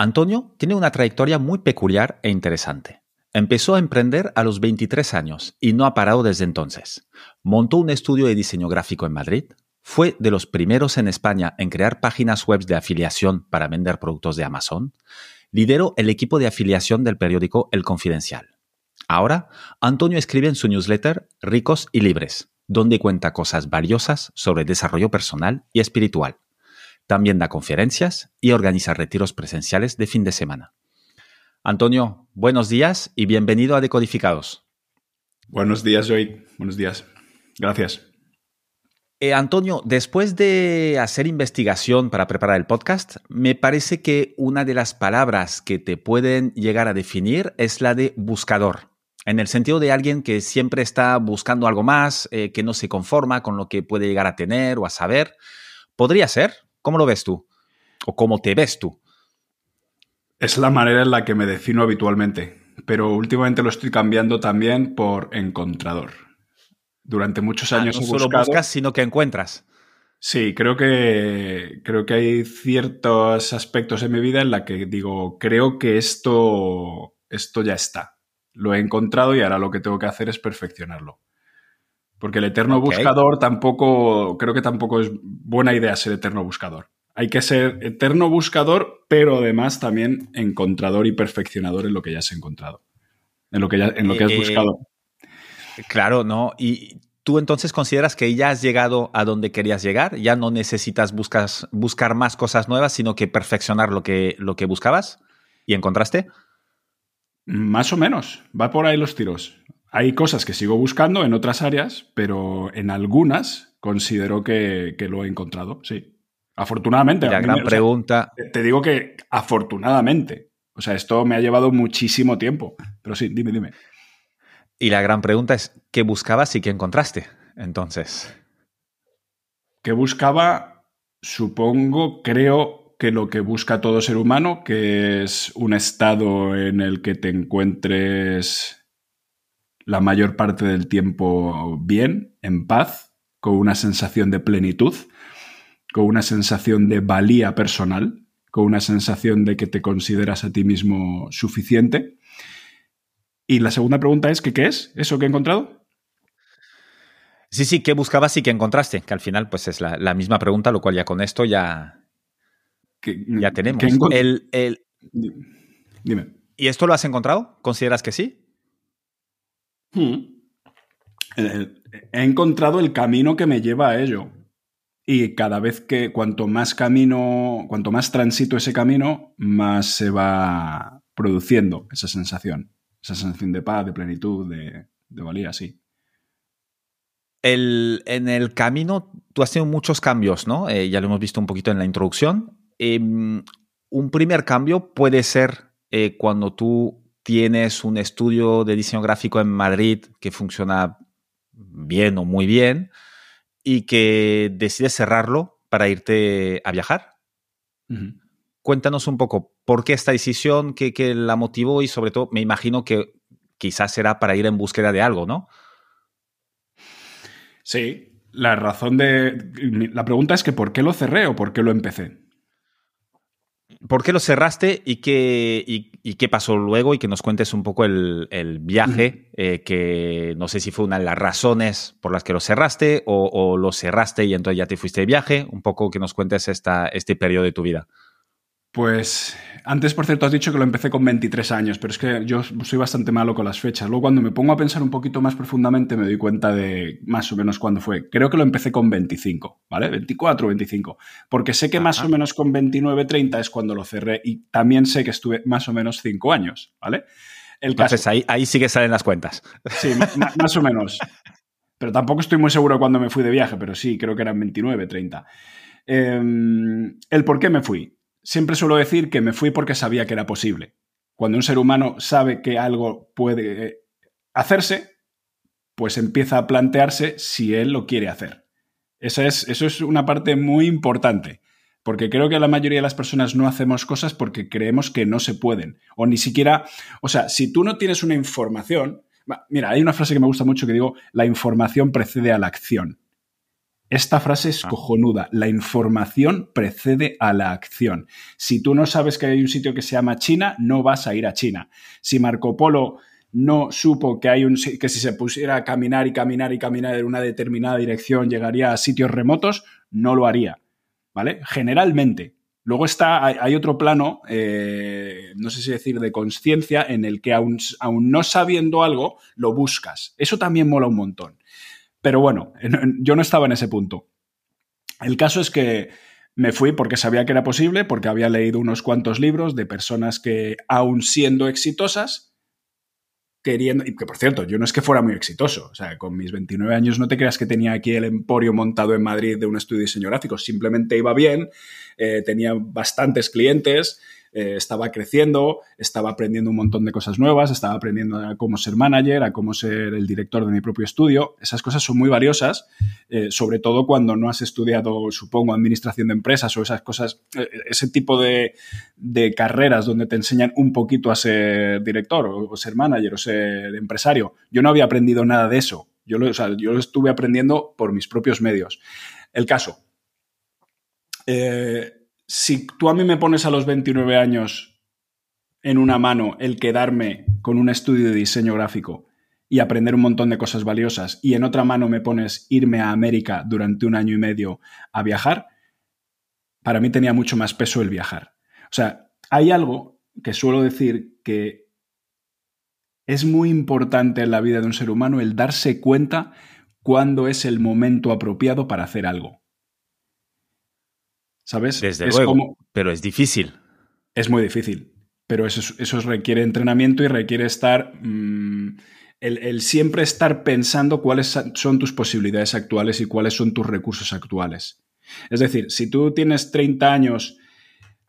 Antonio tiene una trayectoria muy peculiar e interesante. Empezó a emprender a los 23 años y no ha parado desde entonces. Montó un estudio de diseño gráfico en Madrid, fue de los primeros en España en crear páginas web de afiliación para vender productos de Amazon, lideró el equipo de afiliación del periódico El Confidencial. Ahora, Antonio escribe en su newsletter Ricos y Libres, donde cuenta cosas valiosas sobre desarrollo personal y espiritual. También da conferencias y organiza retiros presenciales de fin de semana. Antonio, buenos días y bienvenido a Decodificados. Buenos días, Joy. Buenos días. Gracias. Eh, Antonio, después de hacer investigación para preparar el podcast, me parece que una de las palabras que te pueden llegar a definir es la de buscador, en el sentido de alguien que siempre está buscando algo más, eh, que no se conforma con lo que puede llegar a tener o a saber. ¿Podría ser? ¿Cómo lo ves tú? ¿O cómo te ves tú? Es la manera en la que me defino habitualmente, pero últimamente lo estoy cambiando también por encontrador. Durante muchos ah, años no solo buscas, sino que encuentras. Sí, creo que, creo que hay ciertos aspectos en mi vida en la que digo, creo que esto, esto ya está. Lo he encontrado y ahora lo que tengo que hacer es perfeccionarlo. Porque el eterno buscador tampoco, creo que tampoco es buena idea ser eterno buscador. Hay que ser eterno buscador, pero además también encontrador y perfeccionador en lo que ya has encontrado, en lo que, ya, en lo que has eh, buscado. Claro, ¿no? Y tú entonces consideras que ya has llegado a donde querías llegar, ya no necesitas buscas, buscar más cosas nuevas, sino que perfeccionar lo que, lo que buscabas y encontraste. Más o menos, va por ahí los tiros. Hay cosas que sigo buscando en otras áreas, pero en algunas considero que, lo he encontrado, sí. Afortunadamente. la gran pregunta. te digo que afortunadamente. O sea, esto me ha llevado muchísimo tiempo. Pero sí, dime, dime. Y la gran pregunta es, ¿qué buscabas y qué encontraste? Entonces. ¿Qué buscaba? Supongo, creo que lo que busca todo ser humano, que es un estado en el que te encuentres la mayor parte del tiempo bien, en paz, con una sensación de plenitud, con una sensación de valía personal, con una sensación de que te consideras a ti mismo suficiente. Y la segunda pregunta es, ¿qué, qué es eso que he encontrado? Sí, sí, ¿qué buscabas y qué encontraste? Que al final pues es la, misma pregunta, lo cual ya con esto ya, ya tenemos. El, el... Dime. ¿Y esto lo has encontrado? ¿Consideras que sí? Hmm. Eh, he encontrado el camino que me lleva a ello. Y cada vez que, cuanto más camino, cuanto más transito ese camino, más se va produciendo esa sensación. Esa sensación de paz, de plenitud, de, valía, sí. en el camino tú has tenido muchos cambios, ¿no? Eh, ya lo hemos visto un poquito en la introducción. Em, un primer cambio puede ser eh, cuando tú tienes un estudio de diseño gráfico en Madrid que funciona bien o muy bien y que decides cerrarlo para irte a viajar. Cuéntanos un poco por qué esta decisión, qué, qué, la motivó y sobre todo me imagino que quizás será para ir en búsqueda de algo, ¿no? Sí, la razón de... La pregunta es que ¿por qué lo cerré o por qué lo empecé? ¿Por qué lo cerraste y qué, y, qué pasó luego? Y que nos cuentes un poco el, viaje, eh, que no sé si fue una de las razones por las que lo cerraste o, lo cerraste y entonces ya te fuiste de viaje. Un poco que nos cuentes esta, este periodo de tu vida. Pues antes, por cierto, has dicho que lo empecé con 23 años, pero es que yo soy bastante malo con las fechas. Luego, cuando me pongo a pensar un poquito más profundamente, me doy cuenta de más o menos cuándo fue. Creo que lo empecé con 25, ¿vale? 24 o 25. Porque sé que más o menos con 29, 30 es cuando lo cerré y también sé que estuve más o menos 5 años, ¿vale? El Entonces, ahí, ahí sí que salen las cuentas. Sí, más o menos. Pero tampoco estoy muy seguro cuándo me fui de viaje, pero sí, creo que eran 29, 30. Em, el por qué me fui siempre suelo decir que me fui porque sabía que era posible. Cuando un ser humano sabe que algo puede eh, hacerse, pues empieza a plantearse si él lo quiere hacer. Esa es, eso es una parte muy importante, porque creo que la mayoría de las personas no hacemos cosas porque creemos que no se pueden, o ni siquiera, o sea, si tú no tienes una información, mira, hay una frase que me gusta mucho que digo, la información precede a la acción. Esta frase es ah. cojonuda. La información precede a la acción. Si tú no sabes que hay un sitio que se llama China, no vas a ir a China. Si Marco Polo no supo que hay un que si se pusiera a caminar y caminar y caminar en una determinada dirección llegaría a sitios remotos, no lo haría. ¿Vale? Generalmente. Luego está, hay, otro plano, eh, no sé si decir, de conciencia, en el que aún, aún no sabiendo algo, lo buscas. Eso también mola un montón. Pero bueno, yo no estaba en ese punto. El caso es que me fui porque sabía que era posible, porque había leído unos cuantos libros de personas que, aún siendo exitosas, queriendo, y que por cierto, yo no es que fuera muy exitoso, o sea, con mis 29 años no te creas que tenía aquí el emporio montado en Madrid de un estudio de diseño gráfico, simplemente iba bien, eh, tenía bastantes clientes, eh, estaba creciendo, estaba aprendiendo un montón de cosas nuevas, estaba aprendiendo a cómo ser manager, a cómo ser el director de mi propio estudio. Esas cosas son muy valiosas, eh, sobre todo cuando no has estudiado, supongo, administración de empresas o esas cosas, eh, ese tipo de, carreras donde te enseñan un poquito a ser director o, ser manager o ser empresario. Yo no había aprendido nada de eso. Yo lo, yo lo estuve aprendiendo por mis propios medios. El caso si tú a mí me pones a los 29 años en una mano el quedarme con un estudio de diseño gráfico y aprender un montón de cosas valiosas y en otra mano me pones irme a América durante un año y medio a viajar, para mí tenía mucho más peso el viajar. O sea, hay algo que suelo decir que es muy importante en la vida de un ser humano el darse cuenta cuándo es el momento apropiado para hacer algo. ¿Sabes? Desde luego, pero es difícil. Es muy difícil, pero eso, eso requiere entrenamiento y requiere estar... Mm, el, siempre estar pensando cuáles son tus posibilidades actuales y cuáles son tus recursos actuales. Es decir, si tú tienes 30 años,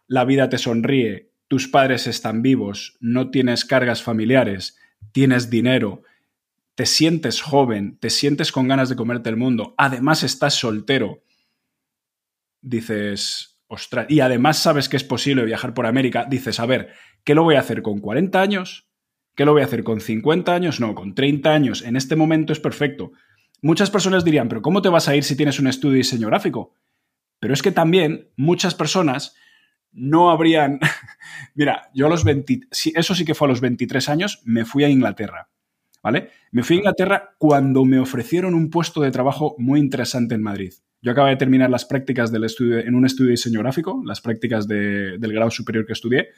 la vida te sonríe, tus padres están vivos, no tienes cargas familiares, tienes dinero, te sientes joven, te sientes con ganas de comerte el mundo, además estás soltero, dices, ostras, y además sabes que es posible viajar por América, dices, a ver, ¿qué lo voy a hacer con 40 años? ¿Qué lo voy a hacer con 50 años? No, con 30 años. En este momento es perfecto. Muchas personas dirían, pero ¿cómo te vas a ir si tienes un estudio de diseño gráfico? Pero es que también muchas personas no habrían... Mira, yo a los 20... Eso sí que fue a los 23 años, me fui a Inglaterra. ¿Vale? Me fui a Inglaterra cuando me ofrecieron un puesto de trabajo muy interesante en Madrid. Yo acabo de terminar las prácticas del estudio, en un estudio de diseño gráfico, las prácticas del grado superior que estudié,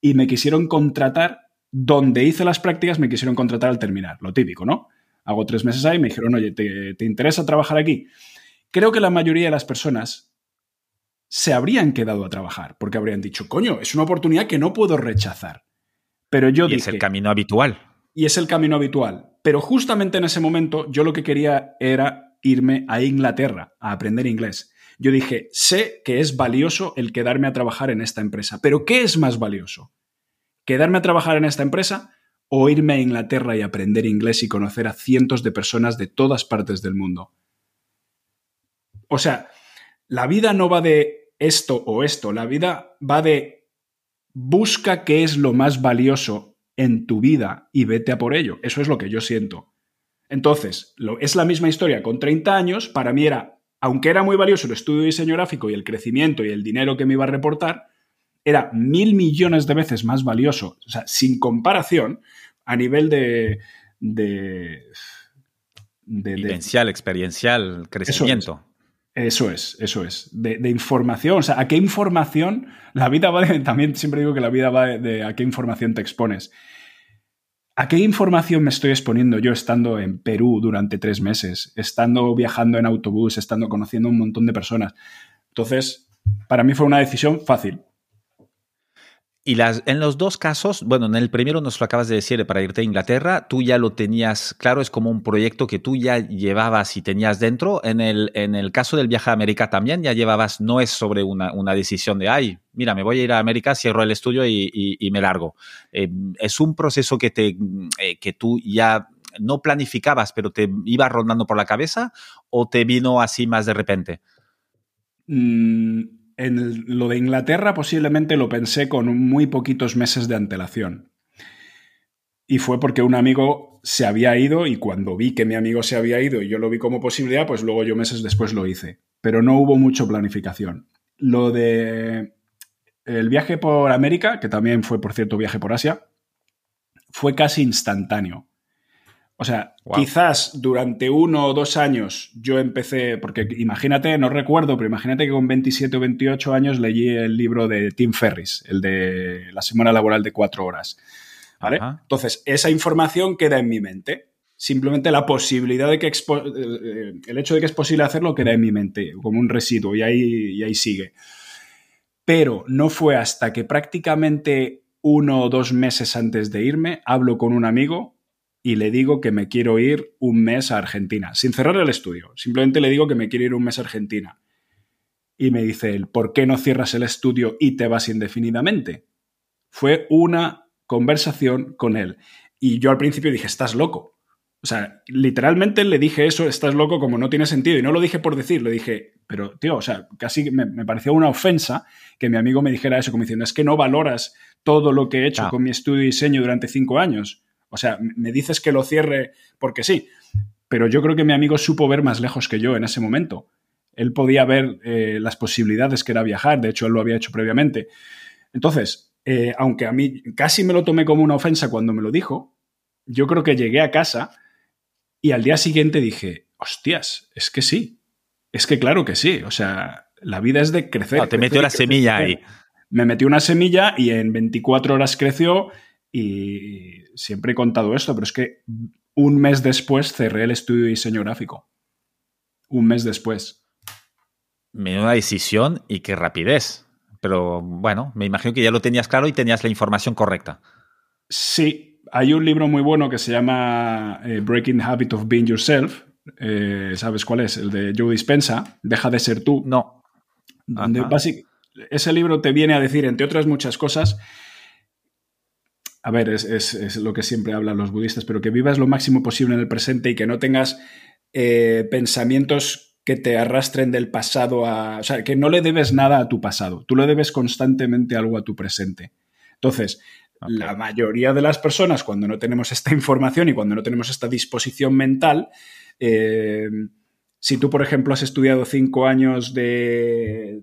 y me quisieron contratar, donde hice las prácticas, me quisieron contratar al terminar, lo típico, ¿no? Hago tres meses ahí y me dijeron, oye, ¿te, ¿te interesa trabajar aquí? Creo que la mayoría de las personas se habrían quedado a trabajar, porque habrían dicho, coño, es una oportunidad que no puedo rechazar. Pero yo y es el camino habitual. Y es el camino habitual. Pero justamente en ese momento yo lo que quería era irme a Inglaterra a aprender inglés. Yo dije, sé que es valioso el quedarme a trabajar en esta empresa, pero ¿qué es más valioso? ¿Quedarme a trabajar en esta empresa o irme a Inglaterra y aprender inglés y conocer a cientos de personas de todas partes del mundo? O sea, la vida no va de esto o esto, la vida va de busca qué es lo más valioso en tu vida y vete a por ello. Eso es lo que yo siento. Entonces, lo, es la misma historia con 30 años, para mí era, aunque era muy valioso el estudio de diseño gráfico y el crecimiento y el dinero que me iba a reportar, era mil millones de veces más valioso, o sea, sin comparación, a nivel de... de, Vivencial, experiencial, crecimiento. Eso es, eso es. De, información. O sea, ¿a qué información? La vida va de. También siempre digo que la vida va de a qué información te expones. ¿A qué información me estoy exponiendo yo estando en Perú durante tres meses, estando viajando en autobús, estando conociendo un montón de personas? Entonces, para mí fue una decisión fácil. Y las, en los dos casos, bueno, en el primero nos lo acabas de decir, para irte a Inglaterra, tú ya lo tenías claro, es como un proyecto que tú ya llevabas y tenías dentro. En el, en el caso del viaje a América también ya llevabas, no es sobre una, una decisión de, ay, mira, me voy a ir a América, cierro el estudio y, y, me largo. Eh, es un proceso que, te, eh, que tú ya no planificabas, pero te iba rondando por la cabeza o te vino así más de repente? Mm lo de Inglaterra posiblemente lo pensé con muy poquitos meses de antelación. Y fue porque un amigo se había ido y cuando vi que mi amigo se había ido y yo lo vi como posibilidad, pues luego yo meses después lo hice. Pero no hubo mucho planificación. Lo de el viaje por América, que también fue, por cierto, viaje por Asia, fue casi instantáneo. O sea, quizás durante uno o dos años yo empecé, porque imagínate, no recuerdo, pero imagínate que con 27 o 28 años leí el libro de Tim Ferris, el de la semana laboral de cuatro horas. ¿Vale? Entonces, esa información queda en mi mente. Simplemente la posibilidad de que eh, el hecho de que es posible hacerlo queda en mi mente, como un residuo, y ahí, y ahí sigue. Pero no fue hasta que prácticamente uno o dos meses antes de irme, hablo con un amigo y le digo que me quiero ir un mes a Argentina, sin cerrar el estudio. Simplemente le digo que me quiero ir un mes a Argentina. Y me dice él, ¿por qué no cierras el estudio y te vas indefinidamente? Fue una conversación con él. Y yo al principio dije, estás loco. O sea, literalmente le dije eso, estás loco, como no tiene sentido. Y no lo dije por decir, le dije, pero tío, o sea, casi me, me pareció una ofensa que mi amigo me dijera eso, como diciendo, es que no valoras todo lo que he hecho con mi estudio y diseño durante cinco años. O sea, me dices que lo cierre porque sí, pero yo creo que mi amigo supo ver más lejos que yo en ese momento. Él podía ver eh, las posibilidades que era viajar, de hecho él lo había hecho previamente. Entonces, eh, aunque a mí casi me lo tomé como una ofensa cuando me lo dijo, yo creo que llegué a casa y al día siguiente dije, hostias, es que sí, es que claro que sí, o sea, la vida es de crecer. te metió la semilla ahí. Me metió una semilla y en 24 horas creció y siempre he contado esto, pero es que un mes después cerré el estudio de diseño gráfico. Un mes después. Menuda decisión y qué rapidez. Pero bueno, me imagino que ya lo tenías claro y tenías la información correcta. Sí, hay un libro muy bueno que se llama eh, Breaking the Habit of Being Yourself. Eh, ¿Sabes cuál es? El de Joe Dispensa. Deja de ser tú. No. ese libro te viene a decir, entre otras muchas cosas, a ver, es, lo que siempre hablan los budistas, pero que vivas lo máximo posible en el presente y que no tengas eh, pensamientos que te arrastren del pasado a... O sea, que no le debes nada a tu pasado, tú le debes constantemente algo a tu presente. Entonces, la mayoría de las personas, cuando no tenemos esta información y cuando no tenemos esta disposición mental, eh, si tú, por ejemplo, has estudiado cinco años de,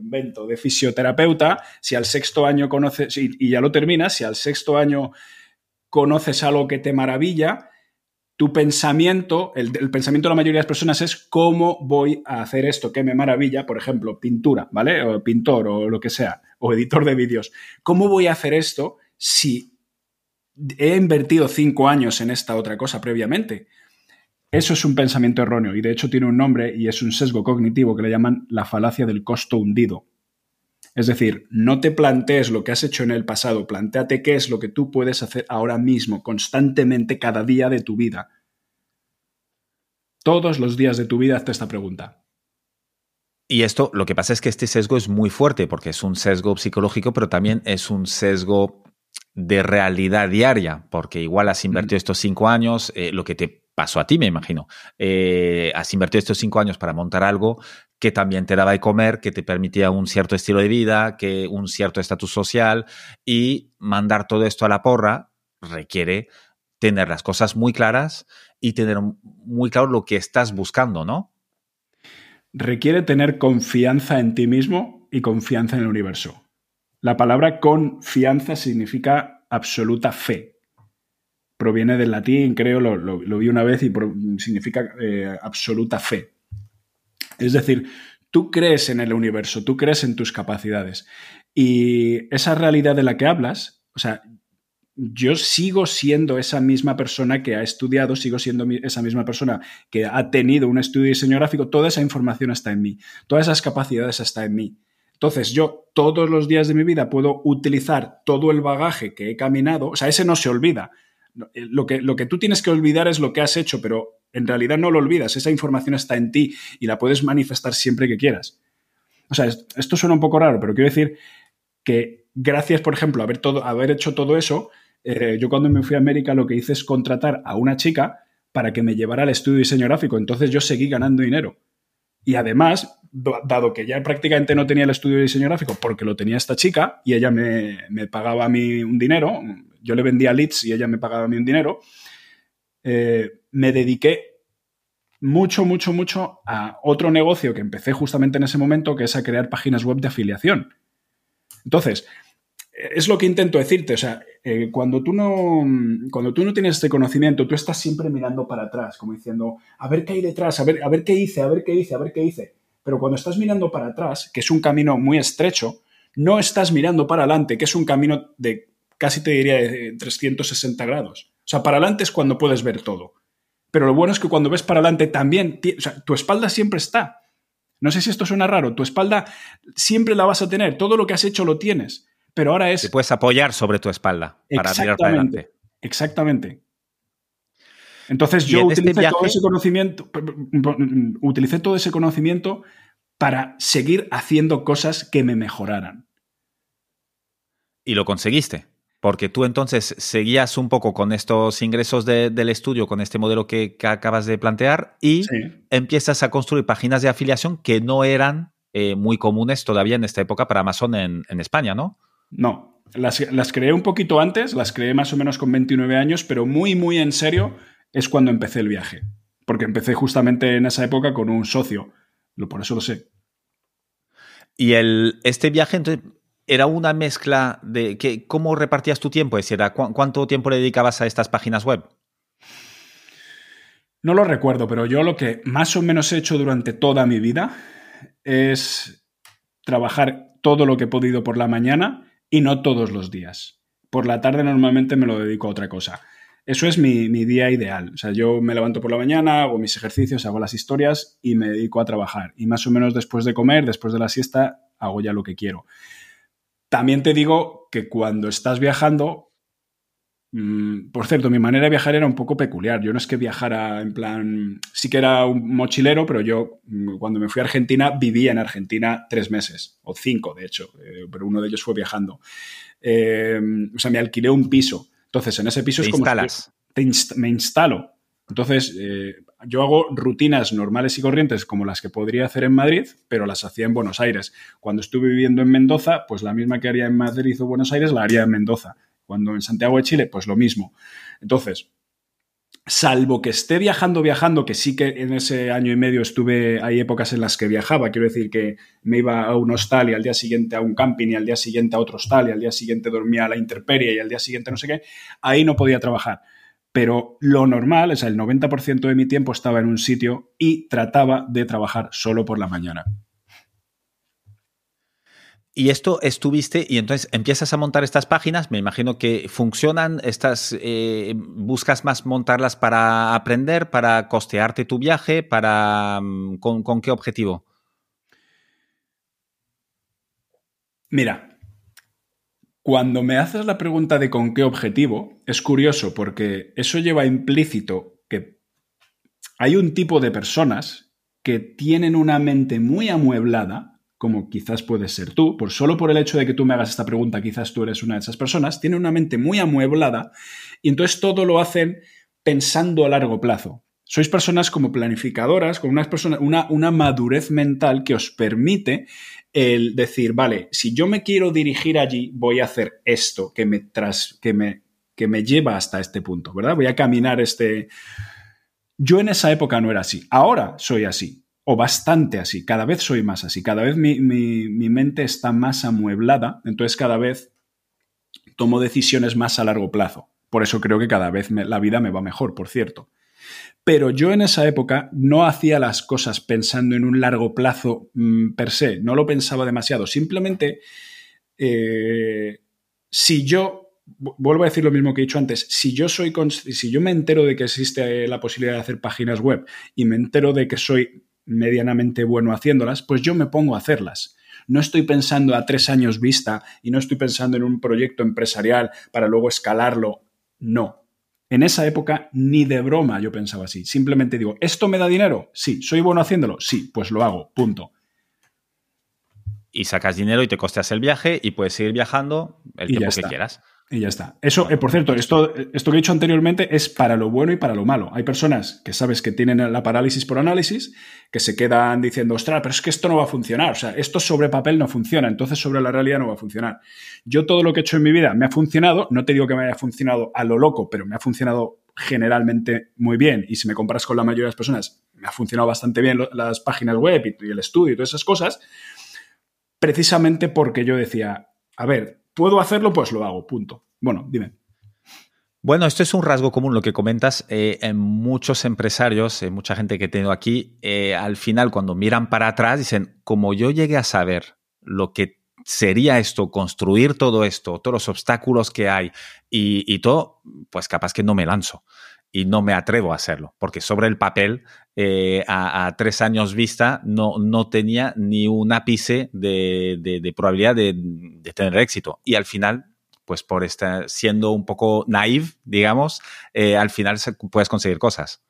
invento, de fisioterapeuta, si al sexto año conoces, y, ya lo terminas, si al sexto año conoces algo que te maravilla, tu pensamiento, el, pensamiento de la mayoría de las personas es cómo voy a hacer esto que me maravilla, por ejemplo, pintura, ¿vale? O pintor o lo que sea, o editor de vídeos. ¿Cómo voy a hacer esto si he invertido cinco años en esta otra cosa previamente? Eso es un pensamiento erróneo y de hecho tiene un nombre y es un sesgo cognitivo que le llaman la falacia del costo hundido. Es decir, no te plantees lo que has hecho en el pasado, planteate qué es lo que tú puedes hacer ahora mismo, constantemente, cada día de tu vida. Todos los días de tu vida hazte esta pregunta. Y esto, lo que pasa es que este sesgo es muy fuerte porque es un sesgo psicológico, pero también es un sesgo de realidad diaria, porque igual has invertido estos cinco años, eh, lo que te pasó a ti, me imagino. Eh, has invertido estos cinco años para montar algo que también te daba de comer, que te permitía un cierto estilo de vida, que un cierto estatus social y mandar todo esto a la porra requiere tener las cosas muy claras y tener muy claro lo que estás buscando, ¿no? Requiere tener confianza en ti mismo y confianza en el universo. La palabra confianza significa absoluta fe, proviene del latín, creo, lo, vi una vez y significa eh, absoluta fe. Es decir, tú crees en el universo, tú crees en tus capacidades. Y esa realidad de la que hablas, o sea, yo sigo siendo esa misma persona que ha estudiado, sigo siendo esa misma persona que ha tenido un estudio de diseño gráfico, toda esa información está en mí, todas esas capacidades están en mí. Entonces yo todos los días de mi vida puedo utilizar todo el bagaje que he caminado, o sea, ese no se olvida. Eh, lo que, lo que tú tienes que olvidar es lo que has hecho, pero en realidad no lo olvidas, esa información está en ti y la puedes manifestar siempre que quieras. O sea, esto suena un poco raro, pero quiero decir que gracias, por ejemplo, a haber, todo, haber hecho todo eso, eh, yo cuando me fui a América lo que hice es contratar a una chica para que me llevara al estudio de diseño gráfico. Entonces yo seguí ganando dinero. Y además, dado que ya prácticamente no tenía el estudio de diseño gráfico porque lo tenía esta chica y ella me, pagaba a mí un dinero, yo le vendía leads y ella me pagaba a mí un dinero, eh, me dediqué mucho, mucho, mucho a otro negocio que empecé justamente en ese momento, que es a crear páginas web de afiliación. Entonces, es lo que intento decirte, o sea, eh, cuando, tú no, cuando tú no tienes este conocimiento, tú estás siempre mirando para atrás, como diciendo, a ver qué hay detrás, a ver, a ver qué hice, a ver qué hice, a ver qué hice. Pero cuando estás mirando para atrás, que es un camino muy estrecho, no estás mirando para adelante, que es un camino de casi te diría de 360 grados. O sea, para adelante es cuando puedes ver todo. Pero lo bueno es que cuando ves para adelante también, o sea, tu espalda siempre está. No sé si esto suena raro, tu espalda siempre la vas a tener, todo lo que has hecho lo tienes, pero ahora es... Te puedes apoyar sobre tu espalda para mirar para adelante. Exactamente. Entonces yo este utilicé todo ese conocimiento, utilicé todo ese conocimiento para seguir haciendo cosas que me mejoraran. ¿Y lo conseguiste? Porque tú entonces seguías un poco con estos ingresos del estudio, con este modelo que, acabas de plantear, y empiezas a construir páginas de afiliación que no eran eh, muy comunes todavía en esta época para Amazon en, en España, ¿no? No, las, las, creé un poquito antes, las creé más o menos con 29 años, pero muy, muy en serio es cuando empecé el viaje. Porque empecé justamente en esa época con un socio. Por eso lo sé. Y el, este viaje entonces, era una mezcla de que, cómo repartías tu tiempo, es ¿cuánto tiempo le dedicabas a estas páginas web? No lo recuerdo, pero yo lo que más o menos he hecho durante toda mi vida es trabajar todo lo que he podido por la mañana y no todos los días. Por la tarde normalmente me lo dedico a otra cosa. Eso es mi, día ideal. O sea, yo me levanto por la mañana, hago mis ejercicios, hago las historias y me dedico a trabajar. Y más o menos después de comer, después de la siesta, hago ya lo que quiero. También te digo que cuando estás viajando, mm, por cierto, mi manera de viajar era un poco peculiar. Yo no es que viajara en plan, sí que era un mochilero, pero yo mm, cuando me fui a Argentina vivía en Argentina tres meses, o cinco de hecho, eh, pero uno de ellos fue viajando. Eh, o sea, me alquilé un piso entonces, en ese piso es como... Instalas. me instalo. Entonces, eh, yo hago rutinas normales y corrientes como las que podría hacer en Madrid, pero las hacía en Buenos Aires. Cuando estuve viviendo en Mendoza, pues la misma que haría en Madrid o Buenos Aires, la haría en Mendoza. Cuando en Santiago de Chile, pues lo mismo. Entonces, salvo que esté viajando, viajando, que sí que en ese año y medio estuve, hay épocas en las que viajaba, quiero decir que me iba a un hostal y al día siguiente a un camping y al día siguiente a otro hostal y al día siguiente dormía a la intemperie y al día siguiente no sé qué, ahí no podía trabajar. Pero lo normal, o sea, el 90% de mi tiempo estaba en un sitio y trataba de trabajar solo por la mañana. Y esto estuviste, y entonces empiezas a montar estas páginas, me imagino que funcionan, estas, eh, buscas más montarlas para aprender, para costearte tu viaje, para mm, ¿con, qué objetivo? Mira, cuando me haces la pregunta de con qué objetivo, es curioso porque eso lleva implícito que hay un tipo de personas que tienen una mente muy amueblada como quizás puedes ser tú, por solo por el hecho de que tú me hagas esta pregunta, quizás tú eres una de esas personas, tiene una mente muy amueblada y entonces todo lo hacen pensando a largo plazo. Sois personas como planificadoras, con unas personas, una, una madurez mental que os permite el decir, vale, si yo me quiero dirigir allí, voy a hacer esto que me, tras, que me, que me lleva hasta este punto, ¿verdad? Voy a caminar este... Yo en esa época no era así, ahora soy así o bastante así, cada vez soy más así, cada vez mi, mente está más amueblada, entonces cada vez tomo decisiones más a largo plazo. Por eso creo que cada vez la vida me va mejor, por cierto. Pero yo en esa época no hacía las cosas pensando en un largo plazo mm, per se, no lo pensaba demasiado. Simplemente, eh, si yo, vuelvo a decir lo mismo que he dicho antes, si yo, soy, si yo me entero de que existe la posibilidad de hacer páginas web y me entero de que soy medianamente bueno haciéndolas, pues yo me pongo a hacerlas. no estoy pensando a tres años vista y no estoy pensando en un proyecto empresarial para luego escalarlo. No. En esa época ni de broma yo pensaba así. Simplemente digo, ¿esto me da dinero? Sí. ¿Soy bueno haciéndolo? Sí, pues lo hago. Punto y sacas dinero y te costeas el viaje y puedes seguir viajando el tiempo que quieras. Y ya está. Eso, eh, por cierto, esto, esto que he dicho anteriormente es para lo bueno y para lo malo. Hay personas que sabes que tienen la parálisis por análisis, que se quedan diciendo, ostras, pero es que esto no va a funcionar. O sea, esto sobre papel no funciona, entonces sobre la realidad no va a funcionar. Yo todo lo que he hecho en mi vida me ha funcionado, no te digo que me haya funcionado a lo loco, pero me ha funcionado generalmente muy bien. Y si me comparas con la mayoría de las personas, me ha funcionado bastante bien las páginas web y el estudio y todas esas cosas precisamente porque yo decía, a ver, ¿puedo hacerlo? Pues lo hago, punto. Bueno, dime. Bueno, esto es un rasgo común, lo que comentas eh, en muchos empresarios, en mucha gente que tengo aquí, eh, al final cuando miran para atrás dicen, como yo llegué a saber lo que sería esto, construir todo esto, todos los obstáculos que hay y todo, pues capaz que no me lanzo y no me atrevo a hacerlo, porque sobre el papel, eh, a, tres años vista, no, no tenía ni un ápice de, probabilidad de, tener éxito. Y al final, pues por estar siendo un poco naive, digamos, eh, al final puedes conseguir cosas.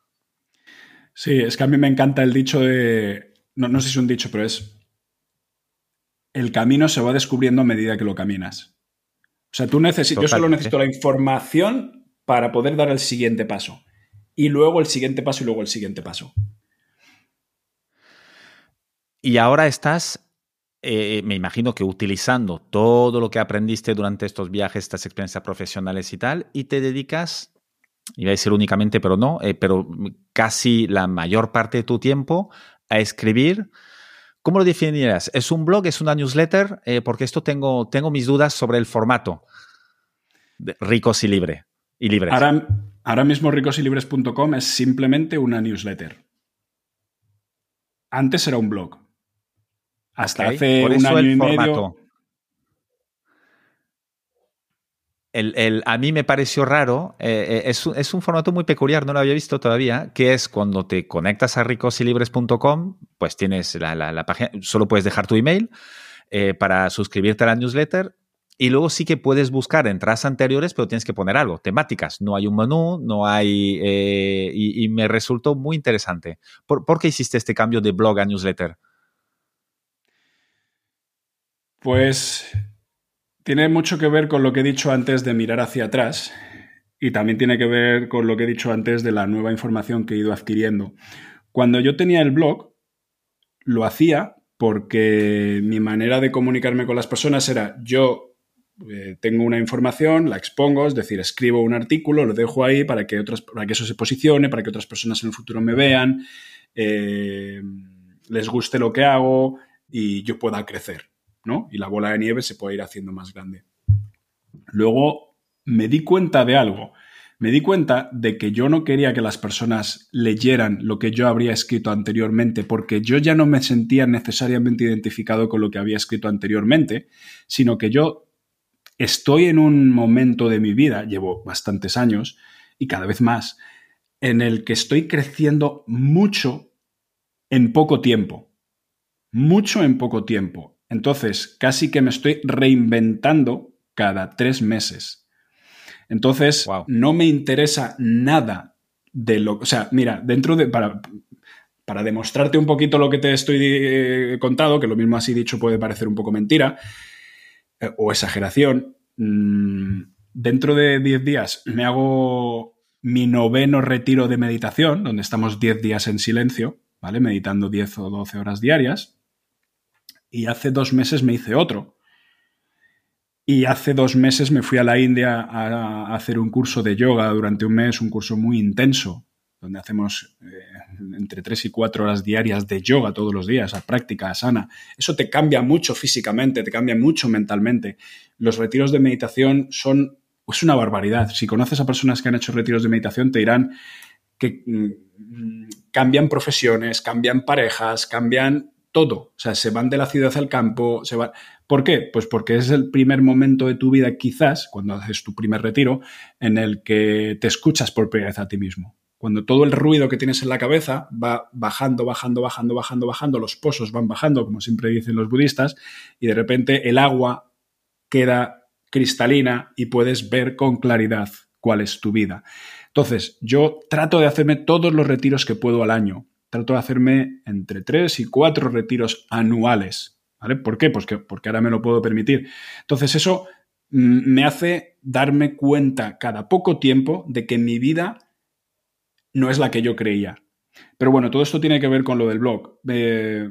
Sí, es que a mí me encanta el dicho de, no, no sé si es un dicho, pero es, el camino se va descubriendo a medida que lo caminas. O sea, tú necesitas, yo solo necesito la información para poder dar el siguiente paso. Y luego el siguiente paso y luego el siguiente paso. Y ahora estás, eh, me imagino que utilizando todo lo que aprendiste durante estos viajes, estas experiencias profesionales y tal, y te dedicas, iba a decir únicamente, pero no, eh, pero casi la mayor parte de tu tiempo a escribir. ¿Cómo lo definirías? ¿Es un blog? ¿Es una newsletter? Eh, porque esto tengo, tengo mis dudas sobre el formato. ricos y libre y libres. Ahora, ahora mismo ricosilibres.com es simplemente una newsletter. Antes era un blog. Hasta hace un año y medio. El, a mí me pareció raro, eh, eh, es, un formato muy peculiar, no lo había visto todavía, que es cuando te conectas a ricosilibres.com, pues tienes la, página, solo puedes dejar tu email eh, para suscribirte a la newsletter y luego sí que puedes buscar entradas anteriores, pero tienes que poner algo, temáticas. No hay un menú, no hay... Eh, y, me resultó muy interesante. ¿Por, qué hiciste este cambio de blog a newsletter? Pues tiene mucho que ver con lo que he dicho antes de mirar hacia atrás y también tiene que ver con lo que he dicho antes de la nueva información que he ido adquiriendo. Cuando yo tenía el blog, lo hacía porque mi manera de comunicarme con las personas era yo eh, tengo una información, la expongo, es decir, escribo un artículo, lo dejo ahí para que, otras, para que eso se posicione, para que otras personas en el futuro me vean, eh, les guste lo que hago y yo pueda crecer, ¿no? Y la bola de nieve se puede ir haciendo más grande. Luego me di cuenta de algo. Me di cuenta de que yo no quería que las personas leyeran lo que yo habría escrito anteriormente, porque yo ya no me sentía necesariamente identificado con lo que había escrito anteriormente, sino que yo estoy en un momento de mi vida, llevo bastantes años y cada vez más, en el que estoy creciendo mucho en poco tiempo. Mucho en poco tiempo. Entonces, casi que me estoy reinventando cada tres meses. Entonces, no me interesa nada de lo... O sea, mira, dentro de... Para, para demostrarte un poquito lo que te estoy eh, contado, que lo mismo así dicho puede parecer un poco mentira, o exageración. Mm, dentro de 10 días me hago mi noveno retiro de meditación, donde estamos 10 días en silencio, ¿vale? Meditando 10 o 12 horas diarias. Y hace dos meses me hice otro. Y hace dos meses me fui a la India a hacer un curso de yoga durante un mes, un curso muy intenso, donde hacemos eh, entre 3 y 4 horas diarias de yoga todos los días, a práctica sana. Eso te cambia mucho físicamente, te cambia mucho mentalmente. Los retiros de meditación son es una barbaridad. Si conoces a personas que han hecho retiros de meditación, te dirán que mm, cambian profesiones, cambian parejas, cambian todo. O sea, se van de la ciudad al campo, se van. ¿Por qué? Pues porque es el primer momento de tu vida, quizás, cuando haces tu primer retiro, en el que te escuchas por primera vez a ti mismo cuando todo el ruido que tienes en la cabeza va bajando, bajando, bajando, bajando, bajando, los pozos van bajando, como siempre dicen los budistas, y de repente el agua queda cristalina y puedes ver con claridad cuál es tu vida. Entonces, yo trato de hacerme todos los retiros que puedo al año. Trato de hacerme entre tres y cuatro retiros anuales. ¿Vale? ¿Por qué? Pues porque ahora me lo puedo permitir. Entonces, eso mm, me hace darme cuenta cada poco tiempo de que mi vida no es la que yo creía. Pero bueno, todo esto tiene que ver con lo del blog. Eh,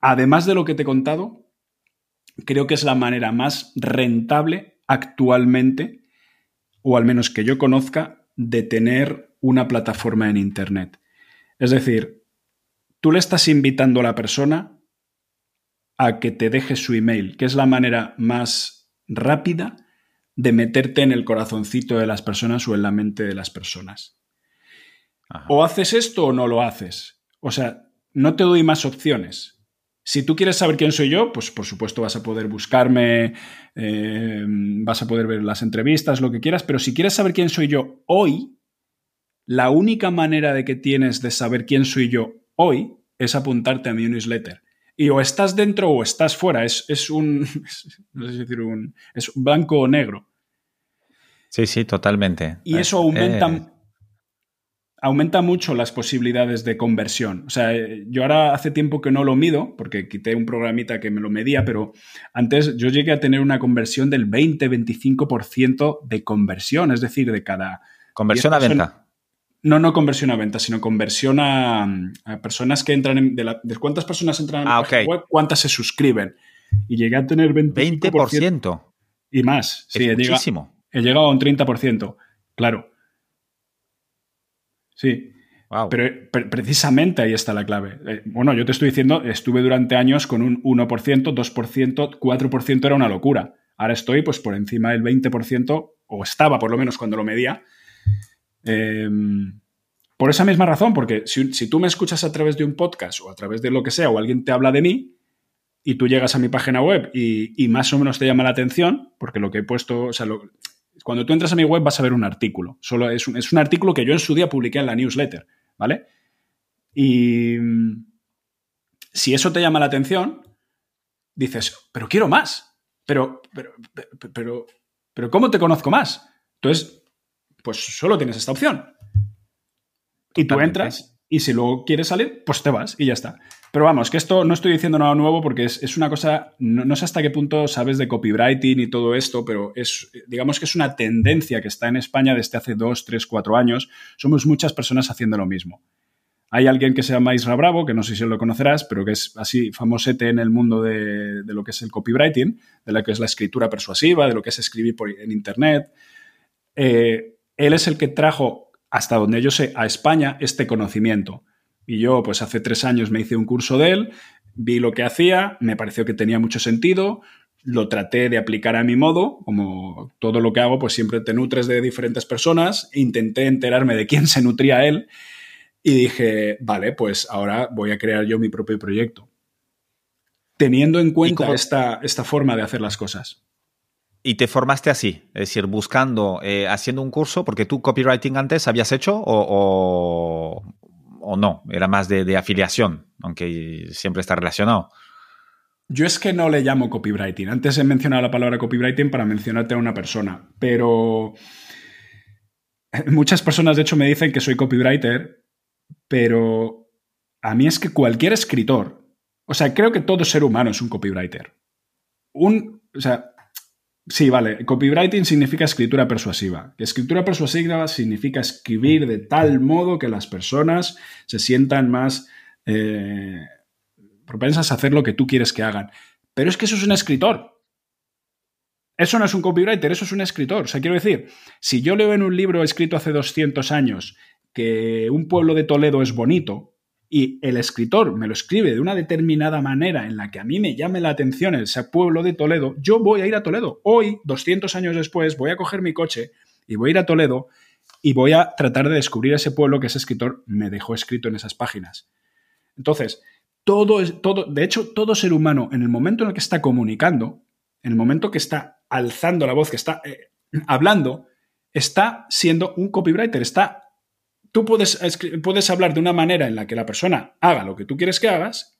además de lo que te he contado, creo que es la manera más rentable actualmente, o al menos que yo conozca, de tener una plataforma en Internet. Es decir, tú le estás invitando a la persona a que te deje su email, que es la manera más rápida de meterte en el corazoncito de las personas o en la mente de las personas. O haces esto o no lo haces. O sea, no te doy más opciones. Si tú quieres saber quién soy yo, pues por supuesto vas a poder buscarme, eh, vas a poder ver las entrevistas, lo que quieras, pero si quieres saber quién soy yo hoy, la única manera de que tienes de saber quién soy yo hoy es apuntarte a mi newsletter. Y o estás dentro o estás fuera. Es, un, no sé decir un, es blanco o negro. Sí, sí, totalmente. Y eso aumenta, eh, aumenta mucho las posibilidades de conversión. O sea, yo ahora hace tiempo que no lo mido, porque quité un programita que me lo medía, pero antes yo llegué a tener una conversión del 20-25% de conversión, es decir, de cada... Conversión a venta. No, no conversión a venta, sino conversión a, personas que entran en... De, cuántas personas entran en ah, la web, cuántas se suscriben. Y llegué a tener 20%. 20%. Y más. Sí, es muchísimo. he llegado a un 30%. Claro. Sí. Pero, precisamente ahí está la clave. Eh, bueno, yo te estoy diciendo, estuve durante años con un 1%, 2%, 4% era una locura. Ahora estoy pues por encima del 20%, o estaba por lo menos cuando lo medía. Em, por esa misma razón, porque si, tú me escuchas a través de un podcast o a través de lo que sea, o alguien te habla de mí, y tú llegas a mi página web y, más o menos te llama la atención, porque lo que he puesto, o sea, lo, cuando tú entras a mi web vas a ver un artículo. Solo es un, es un artículo que yo en su día publiqué en la newsletter, ¿vale? Y mm, si eso te llama la atención, dices, pero quiero más. Pero, pero, pero, pero, ¿cómo te conozco más? Entonces, pues solo tienes esta opción. Y tú entras y si luego quieres salir, pues te vas y ya está. Pero vamos, que esto no estoy diciendo nada nuevo porque es, una cosa, no, sé hasta qué punto sabes de copywriting y todo esto, pero es, digamos que es una tendencia que está en España desde hace dos, tres, cuatro años. Somos muchas personas haciendo lo mismo. Hay alguien que se llama Isra Bravo, que no sé si lo conocerás, pero que es así famosete en el mundo de, lo que es el copywriting, de lo que es la escritura persuasiva, de lo que es escribir por, en Internet. Eh, él es el que trajo, hasta donde yo sé, a España este conocimiento. Y yo, pues hace tres años me hice un curso de él, vi lo que hacía, me pareció que tenía mucho sentido, lo traté de aplicar a mi modo, como todo lo que hago, pues siempre te nutres de diferentes personas, intenté enterarme de quién se nutría él y dije, vale, pues ahora voy a crear yo mi propio proyecto. Teniendo en cuenta esta, esta forma de hacer las cosas. ¿Y te formaste así? Es decir, buscando, eh, haciendo un curso, porque tú copywriting antes habías hecho o, o no, era más de, afiliación, aunque siempre está relacionado. Yo es que no le llamo copywriting. Antes he mencionado la palabra copywriting para mencionarte a una persona, pero muchas personas de hecho me dicen que soy copywriter, pero a mí es que cualquier escritor, o sea, creo que todo ser humano es un copywriter. Un, o sea, Sí, vale. Copywriting significa escritura persuasiva. Escritura persuasiva significa escribir de tal modo que las personas se sientan más eh, propensas a hacer lo que tú quieres que hagan. Pero es que eso es un escritor. Eso no es un copywriter, eso es un escritor. O sea, quiero decir, si yo leo en un libro escrito hace 200 años que un pueblo de Toledo es bonito, y el escritor me lo escribe de una determinada manera en la que a mí me llame la atención ese pueblo de Toledo, yo voy a ir a Toledo. Hoy, 200 años después, voy a coger mi coche y voy a ir a Toledo y voy a tratar de descubrir ese pueblo que ese escritor me dejó escrito en esas páginas. Entonces, todo, todo, de hecho, todo ser humano, en el momento en el que está comunicando, en el momento que está alzando la voz, que está eh, hablando, está siendo un copywriter, está tú puedes, puedes hablar de una manera en la que la persona haga lo que tú quieres que hagas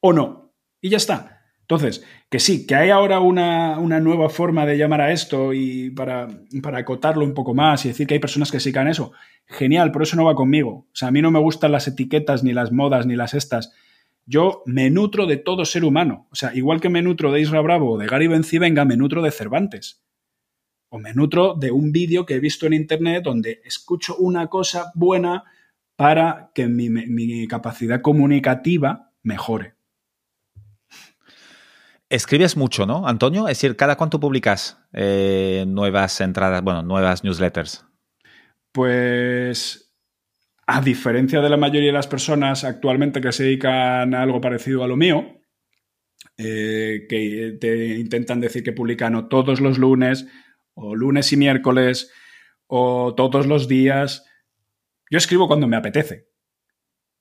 o no. Y ya está. Entonces, que sí, que hay ahora una, nueva forma de llamar a esto y para, para, acotarlo un poco más y decir que hay personas que que eso. Genial, pero eso no va conmigo. O sea, a mí no me gustan las etiquetas, ni las modas, ni las estas. Yo me nutro de todo ser humano. O sea, igual que me nutro de Isra Bravo o de Gary Bencivenga, me nutro de Cervantes o me nutro de un vídeo que he visto en internet donde escucho una cosa buena para que mi, capacidad comunicativa mejore. Escribes mucho, ¿no, Antonio? Es decir, ¿cada cuánto publicas eh, nuevas entradas, bueno, nuevas newsletters? Pues, a diferencia de la mayoría de las personas actualmente que se dedican a algo parecido a lo mío, eh, que te intentan decir que publican todos los lunes, o lunes y miércoles, o todos los días. Yo escribo cuando me apetece.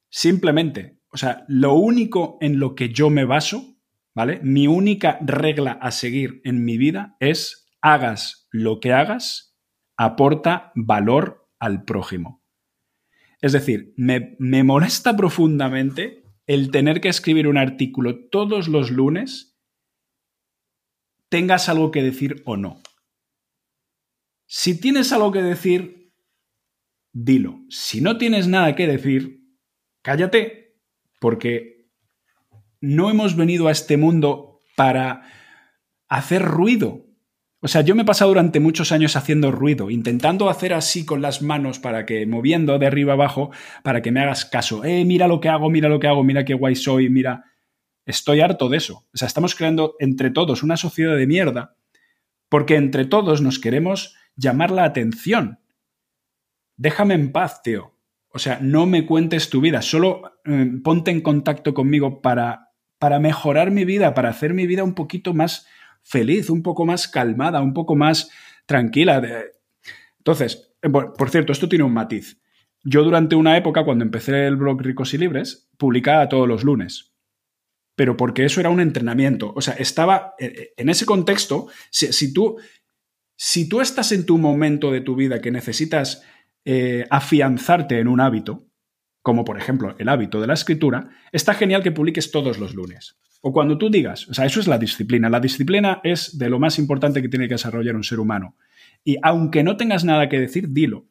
Simplemente. O sea, lo único en lo que yo me baso, ¿vale? Mi única regla a seguir en mi vida es hagas lo que hagas, aporta valor al prójimo. Es decir, me, me molesta profundamente el tener que escribir un artículo todos los lunes, tengas algo que decir o no. Si tienes algo que decir, dilo. Si no tienes nada que decir, cállate, porque no hemos venido a este mundo para hacer ruido. O sea, yo me he pasado durante muchos años haciendo ruido, intentando hacer así con las manos para que, moviendo de arriba abajo, para que me hagas caso. Eh, mira lo que hago, mira lo que hago, mira qué guay soy, mira. Estoy harto de eso. O sea, estamos creando entre todos una sociedad de mierda, porque entre todos nos queremos llamar la atención. Déjame en paz, tío. O sea, no me cuentes tu vida, solo eh, ponte en contacto conmigo para, para mejorar mi vida, para hacer mi vida un poquito más feliz, un poco más calmada, un poco más tranquila. Entonces, eh, por cierto, esto tiene un matiz. Yo durante una época, cuando empecé el blog Ricos y Libres, publicaba todos los lunes. Pero porque eso era un entrenamiento. O sea, estaba eh, en ese contexto, si tú, si tú estás en tu momento de tu vida que necesitas eh, afianzarte en un hábito, como por ejemplo el hábito de la escritura, está genial que publiques todos los lunes. O cuando tú digas, o sea, eso es la disciplina. La disciplina es de lo más importante que tiene que desarrollar un ser humano. Y aunque no tengas nada que decir, dilo.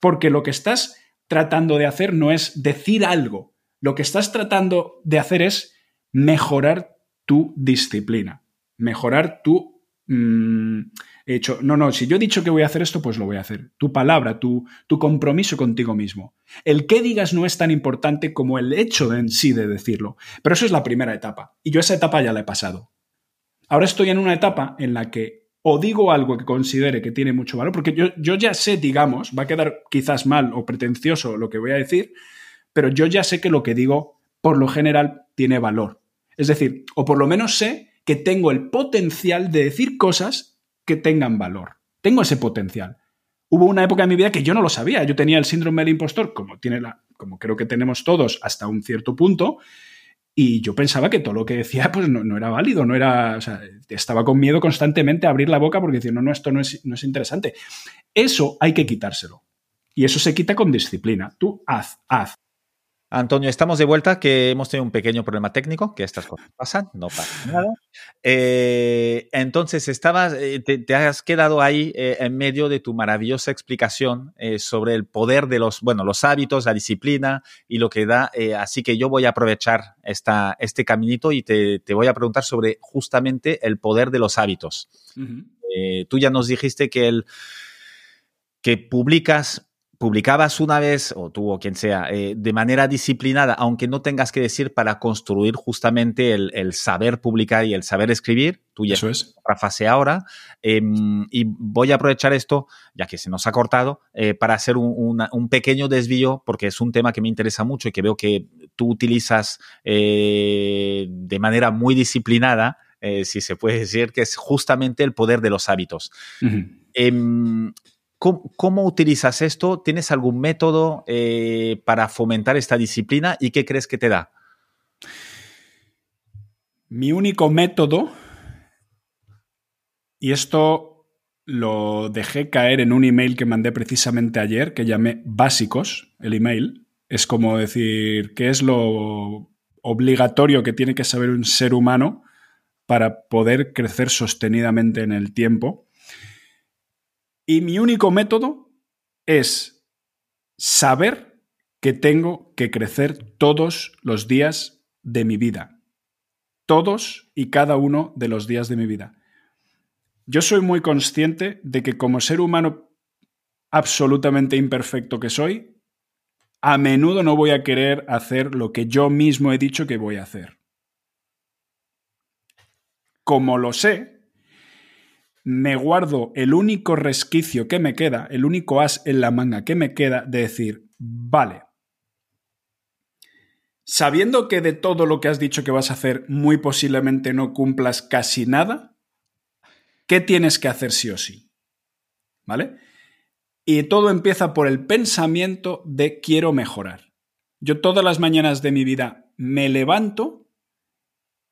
Porque lo que estás tratando de hacer no es decir algo. Lo que estás tratando de hacer es mejorar tu disciplina, mejorar tu... Mm, he hecho, no, no, si yo he dicho que voy a hacer esto, pues lo voy a hacer. Tu palabra, tu, tu compromiso contigo mismo. El que digas no es tan importante como el hecho en sí de decirlo. Pero eso es la primera etapa. Y yo esa etapa ya la he pasado. Ahora estoy en una etapa en la que o digo algo que considere que tiene mucho valor, porque yo, yo ya sé, digamos, va a quedar quizás mal o pretencioso lo que voy a decir, pero yo ya sé que lo que digo, por lo general, tiene valor. Es decir, o por lo menos sé que tengo el potencial de decir cosas que tengan valor. Tengo ese potencial. Hubo una época en mi vida que yo no lo sabía. Yo tenía el síndrome del impostor, como, tiene la, como creo que tenemos todos hasta un cierto punto, y yo pensaba que todo lo que decía pues no, era válido, no era, o sea, estaba con miedo constantemente a abrir la boca porque decía, no, no, esto no es, no es interesante. Eso hay que quitárselo. Y eso se quita con disciplina. Tú haz, haz. Antonio, estamos de vuelta, que hemos tenido un pequeño problema técnico, que estas cosas pasan, no pasa nada. Eh, entonces, estabas, eh, te, has quedado ahí eh, en medio de tu maravillosa explicación sobre el poder de los, bueno, los hábitos, la disciplina y lo que da. así que yo voy a aprovechar esta, este caminito y te, voy a preguntar sobre justamente el poder de los hábitos. tú ya nos dijiste que el que publicas publicabas una vez, o tú o quien sea, eh, de manera disciplinada, aunque no tengas que decir para construir justamente el, saber publicar y el saber escribir, tú ya Eso es otra fase ahora, em, y voy a aprovechar esto, ya que se nos ha cortado, eh, para hacer un, pequeño desvío, porque es un tema que me interesa mucho y que veo que tú utilizas eh, de manera muy disciplinada, si se puede decir, que es justamente el poder de los hábitos. ¿Cómo, utilizas esto? ¿Tienes algún método eh, para fomentar esta disciplina y qué crees que te da? Mi único método, y esto lo dejé caer en un email que mandé precisamente ayer, que llamé básicos, el email. Es como decir, ¿qué es lo obligatorio que tiene que saber un ser humano para poder crecer sostenidamente en el tiempo? Y mi único método es saber que tengo que crecer todos los días de mi vida. Todos y cada uno de los días de mi vida yo soy muy consciente de que como ser humano absolutamente imperfecto que soy, a menudo no voy a querer hacer lo que yo mismo he dicho que voy a hacer. Como lo sé, me guardo el único resquicio que me queda, el único as en la manga que me queda de decir, vale, sabiendo que de todo lo que has dicho que vas a hacer muy posiblemente no cumplas casi nada, ¿Qué tienes que hacer sí o sí? ¿Vale? Y todo empieza por el pensamiento de quiero mejorar. Yo todas las mañanas de mi vida me levanto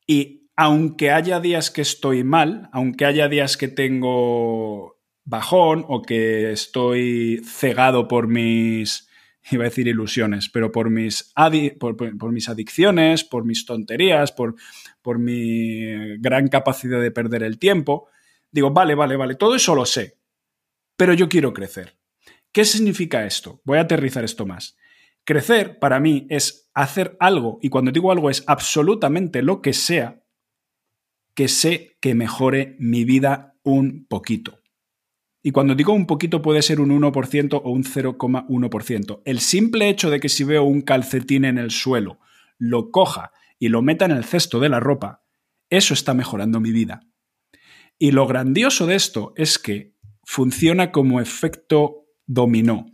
y aunque haya días que estoy mal, aunque haya días que tengo bajón o que estoy cegado por mis, iba a decir ilusiones, pero por mis, por, mis adicciones, por mis tonterías, por, por mi gran capacidad de perder el tiempo, Digo, vale, vale, vale, todo eso lo sé, pero yo quiero crecer. ¿Qué significa esto? Voy a aterrizar esto más. Crecer para mí es hacer algo, y cuando digo algo es absolutamente lo que sea, que sé que mejore mi vida un poquito. Y cuando digo un poquito puede ser un 1% o un 0,1%. El simple hecho de que si veo un calcetín en el suelo, lo coja y lo meta en el cesto de la ropa, eso está mejorando mi vida. Y lo grandioso de esto es que funciona como efecto dominó.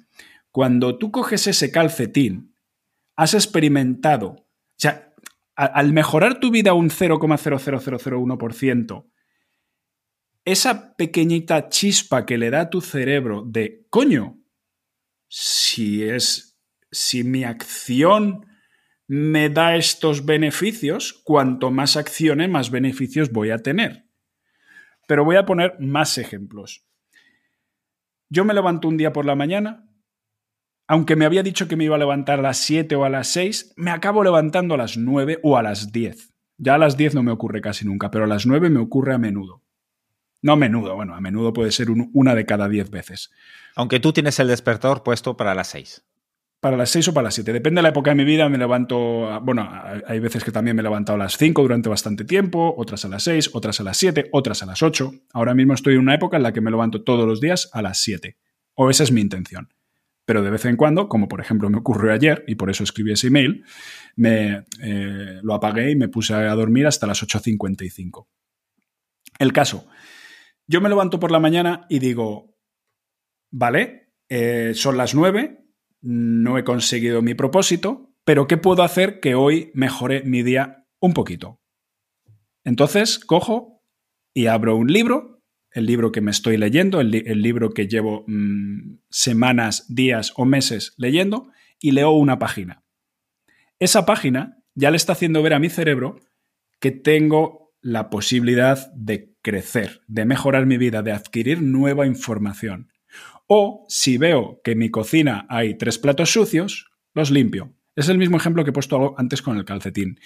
Cuando tú coges ese calcetín, has experimentado, o sea, al mejorar tu vida un 0,00001%, esa pequeñita chispa que le da a tu cerebro de, coño, si es, si mi acción me da estos beneficios, cuanto más acciones, más beneficios voy a tener. Pero voy a poner más ejemplos. Yo me levanto un día por la mañana, aunque me había dicho que me iba a levantar a las 7 o a las 6, me acabo levantando a las 9 o a las 10. Ya a las 10 no me ocurre casi nunca, pero a las 9 me ocurre a menudo. No a menudo, bueno, a menudo puede ser una de cada 10 veces. Aunque tú tienes el despertador puesto para las 6 para las 6 o para las 7. Depende de la época de mi vida, me levanto, bueno, hay veces que también me he levantado a las 5 durante bastante tiempo, otras a las 6, otras a las 7, otras a las 8. Ahora mismo estoy en una época en la que me levanto todos los días a las 7. O esa es mi intención. Pero de vez en cuando, como por ejemplo me ocurrió ayer, y por eso escribí ese email, me, eh, lo apagué y me puse a dormir hasta las 8.55. El caso, yo me levanto por la mañana y digo, vale, eh, son las 9, no he conseguido mi propósito, pero ¿qué puedo hacer que hoy mejore mi día un poquito? Entonces cojo y abro un libro, el libro que me estoy leyendo, el, libro que llevo mm, semanas, días o meses leyendo, y leo una página. Esa página ya le está haciendo ver a mi cerebro que tengo la posibilidad de crecer, de mejorar mi vida, de adquirir nueva información. O si veo que en mi cocina hay tres platos sucios, los limpio. Es el mismo ejemplo que he puesto antes con el calcetín.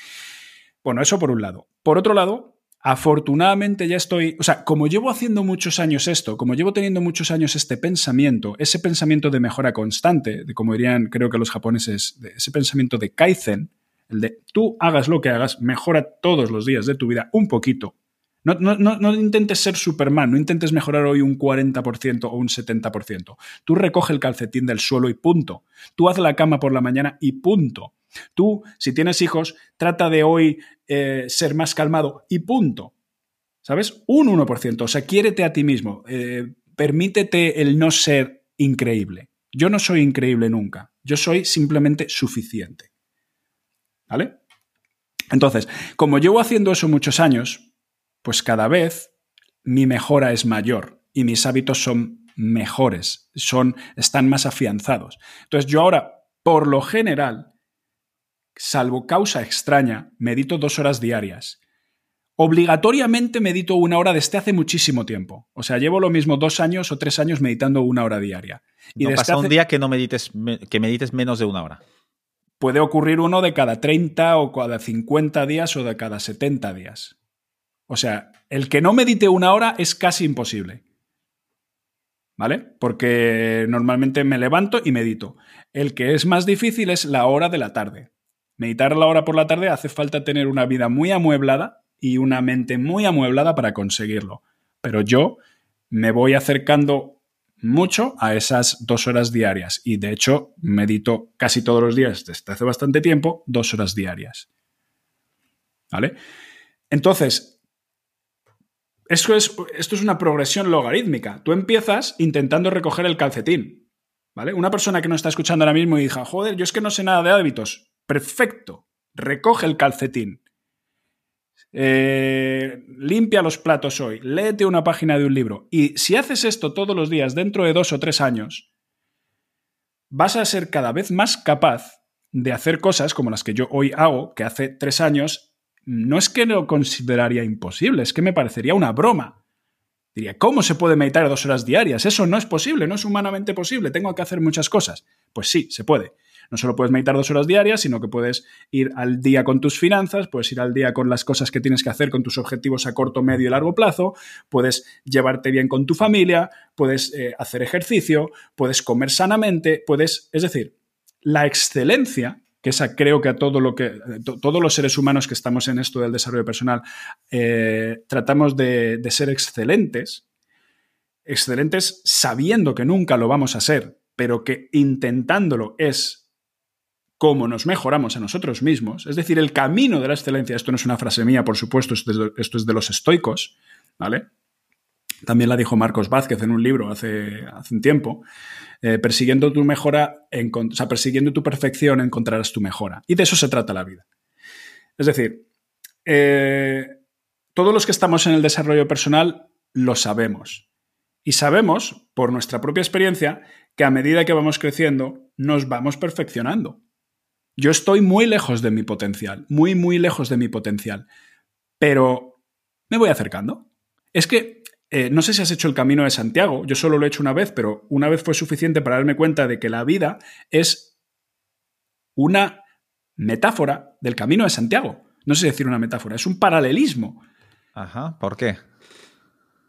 Bueno, eso por un lado. Por otro lado, afortunadamente ya estoy, o sea, como llevo haciendo muchos años esto, como llevo teniendo muchos años este pensamiento, ese pensamiento de mejora constante, de como dirían creo que los japoneses, ese pensamiento de Kaizen, el de tú hagas lo que hagas, mejora todos los días de tu vida un poquito, no, intentes ser Superman, no intentes mejorar hoy un 40% o un 70%. Tú recoge el calcetín del suelo y punto. Tú haz la cama por la mañana y punto. Tú, si tienes hijos, trata de hoy eh, ser más calmado y punto. ¿Sabes? Un 1%. O sea, quiérete a ti mismo. Eh, permítete el no ser increíble. Yo no soy increíble nunca. Yo soy simplemente suficiente. ¿Vale? Entonces, como llevo haciendo eso muchos años, pues cada vez mi mejora es mayor y mis hábitos son mejores, son, están más afianzados. Entonces yo ahora, por lo general, salvo causa extraña, medito dos horas diarias. Obligatoriamente medito una hora desde hace muchísimo tiempo. O sea, llevo lo mismo dos años o tres años meditando una hora diaria. Y no pasa un día que no medites, que medites menos de una hora. Puede ocurrir uno de cada 30 o cada 50 días o de cada 70 días. O sea, el que no medite una hora es casi imposible. ¿Vale? Porque normalmente me levanto y medito. El que es más difícil es la hora de la tarde. Meditar la hora por la tarde hace falta tener una vida muy amueblada y una mente muy amueblada para conseguirlo. Pero yo me voy acercando mucho a esas dos horas diarias y de hecho medito casi todos los días desde hace bastante tiempo dos horas diarias. ¿Vale? Entonces, esto es, esto es una progresión logarítmica. Tú empiezas intentando recoger el calcetín. ¿Vale? Una persona que no está escuchando ahora mismo y diga, joder, yo es que no sé nada de hábitos. Perfecto. Recoge el calcetín. Eh, limpia los platos hoy, léete una página de un libro. Y si haces esto todos los días dentro de dos o tres años, vas a ser cada vez más capaz de hacer cosas como las que yo hoy hago, que hace tres años, no es que lo consideraría imposible, es que me parecería una broma. Diría, ¿cómo se puede meditar dos horas diarias? Eso no es posible, no es humanamente posible, tengo que hacer muchas cosas. Pues sí, se puede. No solo puedes meditar dos horas diarias, sino que puedes ir al día con tus finanzas, puedes ir al día con las cosas que tienes que hacer con tus objetivos a corto, medio y largo plazo, puedes llevarte bien con tu familia, puedes eh, hacer ejercicio, puedes comer sanamente, puedes, es decir, la excelencia que esa creo que a todo lo que todos los seres humanos que estamos en esto del desarrollo personal eh, tratamos de, de ser excelentes, excelentes sabiendo que nunca lo vamos a ser, pero que intentándolo es cómo nos mejoramos a nosotros mismos, es decir, el camino de la excelencia, esto no es una frase mía, por supuesto, esto es de los estoicos, ¿vale? También la dijo Marcos Vázquez en un libro hace, hace un tiempo. Eh, persiguiendo tu mejora, o sea, persiguiendo tu perfección encontrarás tu mejora. Y de eso se trata la vida. Es decir, eh, todos los que estamos en el desarrollo personal lo sabemos. Y sabemos, por nuestra propia experiencia, que a medida que vamos creciendo, nos vamos perfeccionando. Yo estoy muy lejos de mi potencial, muy, muy lejos de mi potencial, pero me voy acercando. Es que eh, no sé si has hecho el camino de Santiago, yo solo lo he hecho una vez, pero una vez fue suficiente para darme cuenta de que la vida es una metáfora del camino de Santiago. No sé decir una metáfora, es un paralelismo. Ajá, ¿por qué?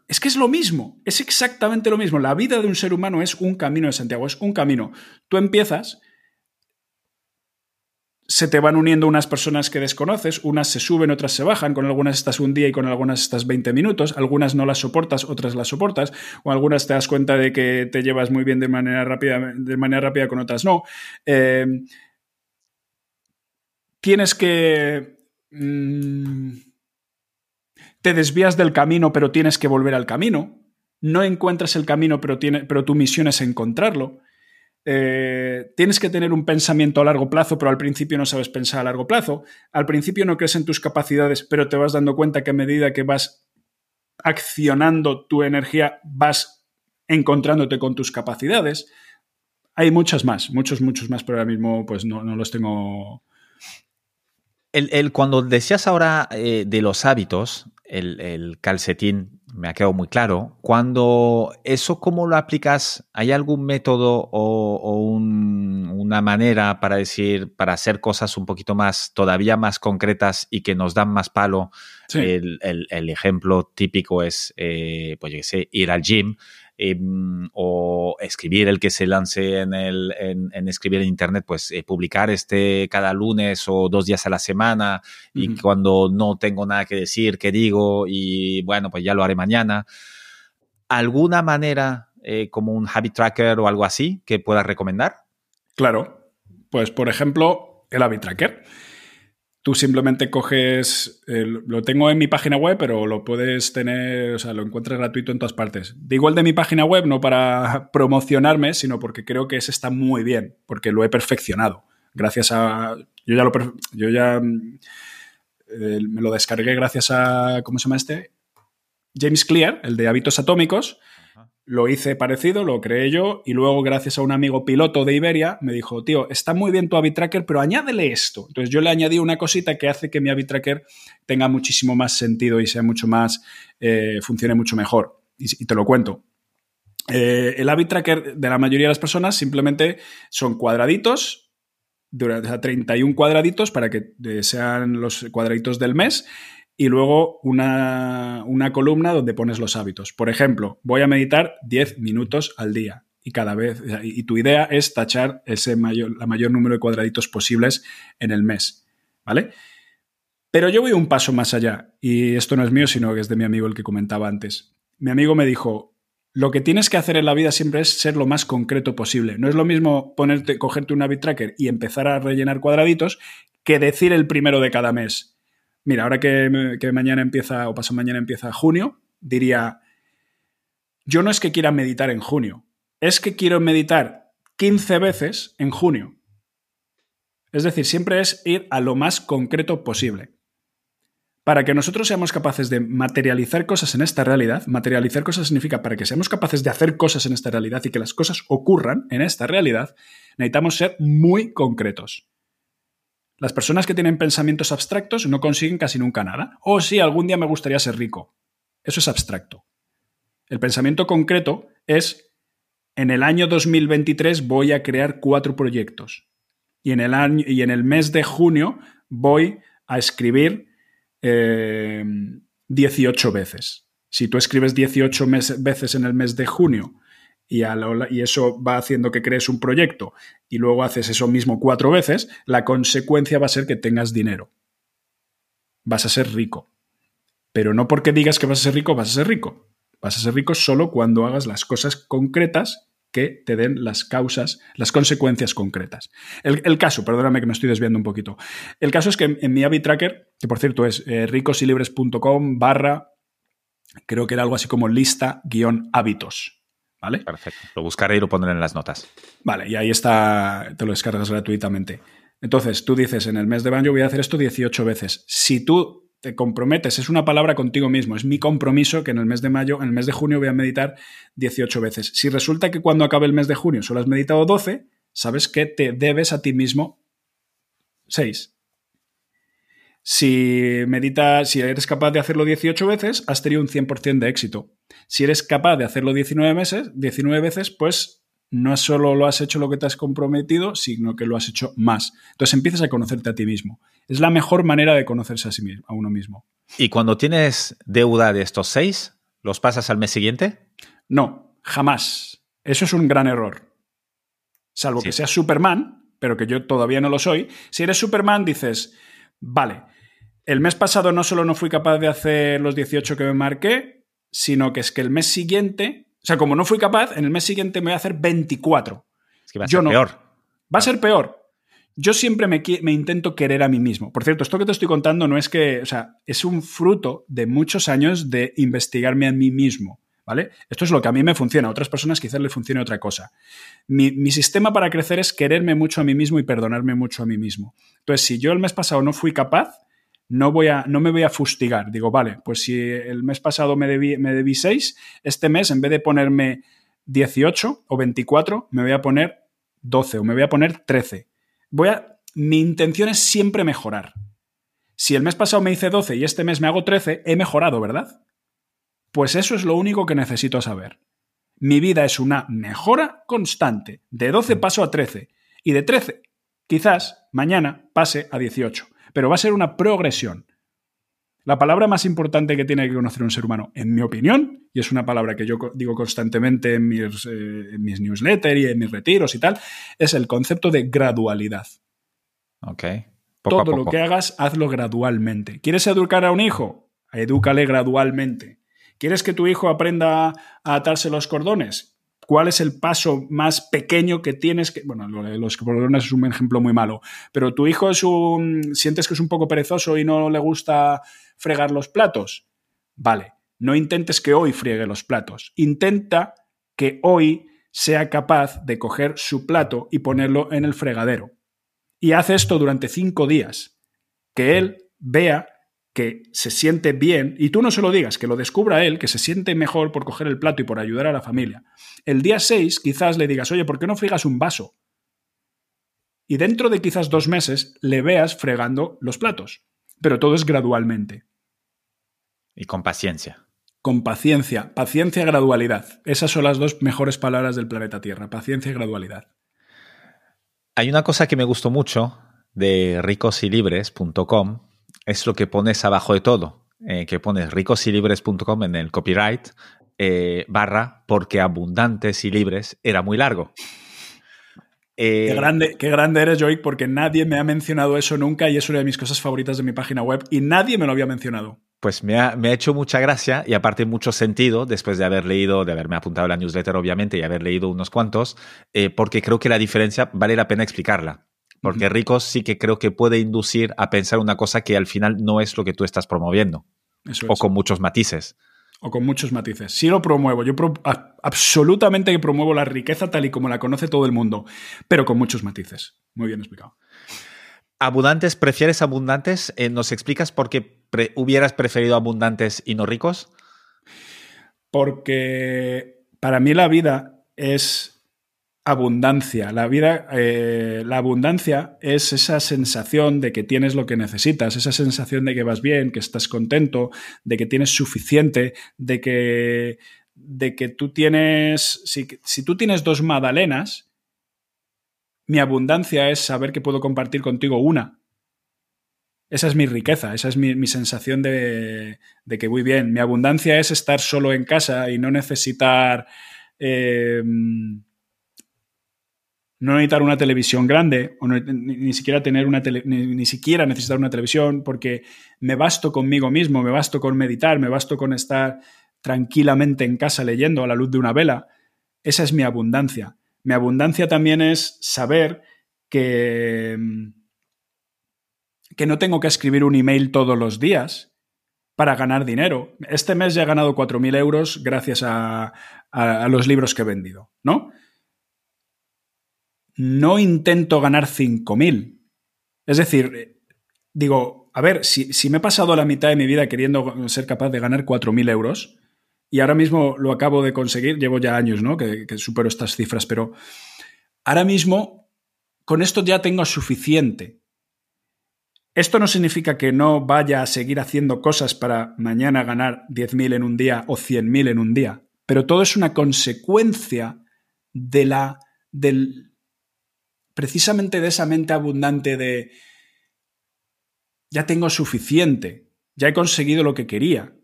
Es que es lo mismo, es exactamente lo mismo. La vida de un ser humano es un camino de Santiago, es un camino. Tú empiezas se te van uniendo unas personas que desconoces, unas se suben, otras se bajan, con algunas estás un día y con algunas estás 20 minutos, algunas no las soportas, otras las soportas, o algunas te das cuenta de que te llevas muy bien de manera rápida, de manera rápida con otras no. Em, tienes que... Mm, te desvías del camino, pero tienes que volver al camino. No encuentras el camino, pero, tiene, pero tu misión es encontrarlo. Eh, tienes que tener un pensamiento a largo plazo, pero al principio no sabes pensar a largo plazo. Al principio no crees en tus capacidades, pero te vas dando cuenta que a medida que vas accionando tu energía, vas encontrándote con tus capacidades. Hay muchas más, muchos, muchos más, pero ahora mismo pues no, los tengo. El, cuando decías ahora eh, de los hábitos, el, calcetín me ha quedado muy claro. Cuando eso, ¿cómo lo aplicas? ¿Hay algún método o, una manera para decir, para hacer cosas un poquito más, todavía más concretas y que nos dan más palo? El, ejemplo típico es, eh, pues yo sé, ir al gym. Em, o escribir el que se lance en, el, en, escribir en Internet, pues eh, publicar este cada lunes o dos días a la semana y cuando no tengo nada que decir, que digo y bueno, pues ya lo haré mañana. ¿Alguna manera eh, como un habit tracker o algo así que puedas recomendar? Claro, pues por ejemplo el habit tracker. Tú simplemente coges, lo tengo en mi página web, pero lo puedes tener, o sea, lo encuentras gratuito en todas partes. Digo el de mi página web no para promocionarme, sino porque creo que ese está muy bien, porque lo he perfeccionado. Gracias a, yo ya lo, yo ya eh, me lo descargué gracias a, ¿cómo se llama este? James Clear, el de hábitos atómicos, lo hice parecido, lo creé yo y luego gracias a un amigo piloto de Iberia me dijo, tío, está muy bien tu Tracker, pero añádele esto. Entonces yo le añadí una cosita que hace que mi Tracker tenga muchísimo más sentido y sea mucho más, eh, funcione mucho mejor. Y, te lo cuento. Eh, el Tracker de la mayoría de las personas simplemente son cuadraditos, durante 31 cuadraditos para que eh, sean los cuadraditos del mes y luego una, columna donde pones los hábitos. Por ejemplo, voy a meditar 10 minutos al día y cada vez y tu idea es tachar ese mayor, la mayor número de cuadraditos posibles en el mes, ¿vale? Pero yo voy un paso más allá y esto no es mío, sino que es de mi amigo el que comentaba antes. Mi amigo me dijo, lo que tienes que hacer en la vida siempre es ser lo más concreto posible. No es lo mismo ponerte, cogerte un habit tracker y empezar a rellenar cuadraditos que decir el primero de cada mes mira, ahora que, mañana empieza o paso mañana empieza junio, diría, yo no es que quiera meditar en junio, es que quiero meditar 15 veces en junio. Es decir, siempre es ir a lo más concreto posible. Para que nosotros seamos capaces de materializar cosas en esta realidad, materializar cosas significa para que seamos capaces de hacer cosas en esta realidad y que las cosas ocurran en esta realidad, necesitamos ser muy concretos. Las personas que tienen pensamientos abstractos no consiguen casi nunca nada. O sí, algún día me gustaría ser rico. Eso es abstracto. El pensamiento concreto es, en el año 2023 voy a crear cuatro proyectos. Y en el, año, y en el mes de junio voy a escribir 18 eh, veces. Si tú escribes 18 veces en el mes de junio y, eso va haciendo que crees un proyecto y luego haces eso mismo cuatro veces, la consecuencia va a ser que tengas dinero. Vas a ser rico. Pero no porque digas que vas a ser rico, vas a ser rico. Vas a ser rico solo cuando hagas las cosas concretas que te den las causas, las consecuencias concretas. El, caso, perdóname que me estoy desviando un poquito. El caso es que en, mi habit tracker, que por cierto es eh, ricosilibres.com barra, creo que era algo así como lista guion hábitos. ¿Vale? Perfecto. Lo buscaré y lo pondré en las notas. Vale, y ahí está, te lo descargas gratuitamente. Entonces, tú dices, en el mes de baño voy a hacer esto 18 veces. Si tú te comprometes, es una palabra contigo mismo, es mi compromiso que en el mes de mayo, en el mes de junio voy a meditar 18 veces. Si resulta que cuando acabe el mes de junio solo has meditado 12, sabes que te debes a ti mismo 6. Si meditas, si eres capaz de hacerlo 18 veces, has tenido un 100% de éxito. Si eres capaz de hacerlo 19 meses, 19 veces, pues no solo lo has hecho lo que te has comprometido, sino que lo has hecho más. Entonces empiezas a conocerte a ti mismo. Es la mejor manera de conocerse a, sí mismo, a uno mismo. ¿Y cuando tienes deuda de estos seis, los pasas al mes siguiente? No, jamás. Eso es un gran error. Salvo que seas Superman, pero que yo todavía no lo soy. Si eres Superman, dices, vale, el mes pasado no solo no fui capaz de hacer los 18 que me marqué, sino que es que el mes siguiente, o sea, como no fui capaz, en el mes siguiente me voy a hacer 24. Es que va a ser peor. Va a ser peor. Yo siempre me, me, intento querer a mí mismo. Por cierto, esto que te estoy contando no es que, o sea, es un fruto de muchos años de investigarme a mí mismo. ¿Vale? Esto es lo que a mí me funciona, a otras personas quizás le funcione otra cosa. Mi, mi, sistema para crecer es quererme mucho a mí mismo y perdonarme mucho a mí mismo. Entonces, si yo el mes pasado no fui capaz, no, voy a, no me voy a fustigar. Digo, vale, pues si el mes pasado me debí, me debí 6, este mes en vez de ponerme 18 o 24, me voy a poner 12 o me voy a poner 13. Voy a, mi intención es siempre mejorar. Si el mes pasado me hice 12 y este mes me hago 13, he mejorado, ¿verdad? Pues eso es lo único que necesito saber. Mi vida es una mejora constante. De 12 paso a 13. Y de 13, quizás mañana pase a 18 pero va a ser una progresión. La palabra más importante que tiene que conocer un ser humano, en mi opinión, y es una palabra que yo digo constantemente en mis, eh, newsletters y en mis retiros y tal, es el concepto de gradualidad. Ok. Todo lo que hagas, hazlo gradualmente. ¿Quieres educar a un hijo? Edúcale gradualmente. ¿Quieres que tu hijo aprenda a atarse los cordones? ¿Cuál es el paso más pequeño que tienes que... Bueno, los cordones es un ejemplo muy malo, pero tu hijo es un... sientes que es un poco perezoso y no le gusta fregar los platos. Vale, no intentes que hoy friegue los platos. Intenta que hoy sea capaz de coger su plato y ponerlo en el fregadero. Y haz esto durante cinco días. Que él vea que se siente bien, y tú no se lo digas, que lo descubra él, que se siente mejor por coger el plato y por ayudar a la familia. El día 6 quizás le digas, oye, ¿por qué no fregas un vaso? Y dentro de quizás dos meses le veas fregando los platos. Pero todo es gradualmente. Y con paciencia. Con paciencia, paciencia y gradualidad. Esas son las dos mejores palabras del planeta Tierra, paciencia y gradualidad. Hay una cosa que me gustó mucho de ricosilibres.com es lo que pones abajo de todo, eh, que pones ricosilibres.com en el copyright eh, barra porque abundantes y libres era muy largo. qué, eh, grande, qué grande eres, Joik, porque nadie me ha mencionado eso nunca y es una de mis cosas favoritas de mi página web y nadie me lo había mencionado. Pues me ha, me ha, hecho mucha gracia y aparte mucho sentido después de haber leído, de haberme apuntado a la newsletter obviamente y haber leído unos cuantos, porque creo que la diferencia vale la pena explicarla. Porque ricos sí que creo que puede inducir a pensar una cosa que al final no es lo que tú estás promoviendo. o con muchos matices. O con muchos matices. Sí lo promuevo. Yo absolutamente que promuevo la riqueza tal y como la conoce todo el mundo, pero con muchos matices. Muy bien explicado. ¿Abundantes? ¿Prefieres abundantes? Eh, ¿Nos explicas por qué hubieras preferido abundantes y no ricos? Porque para mí la vida es abundancia. La vida, eh, la abundancia es esa sensación de que tienes lo que necesitas, esa sensación de que vas bien, que estás contento, de que tienes suficiente, de que, de que tú tienes, si, si tú tienes dos magdalenas, mi abundancia es saber que puedo compartir contigo una. Esa es mi riqueza, esa es mi, sensación de, de, que voy bien. Mi abundancia es estar solo en casa y no necesitar eh, no necesitar una televisión grande o ni, siquiera tener una ni, siquiera necesitar una televisión porque me basto conmigo mismo, me basto con meditar, me basto con estar tranquilamente en casa leyendo a la luz de una vela. Esa es mi abundancia. Mi abundancia también es saber que que no tengo que escribir un email todos los días para ganar dinero. Este mes ya he ganado 4.000 euros gracias a, a los libros que he vendido, ¿no? No intento ganar 5.000. Es decir, digo, a ver, si, me he pasado la mitad de mi vida queriendo ser capaz de ganar 4.000 euros, y ahora mismo lo acabo de conseguir, llevo ya años, ¿no? Que, que supero estas cifras, pero ahora mismo con esto ya tengo suficiente. Esto no significa que no vaya a seguir haciendo cosas para mañana ganar 10.000 en un día o 100.000 en un día, pero todo es una consecuencia de la, del, precisamente de esa mente abundante de ya tengo suficiente, ya he conseguido lo que quería.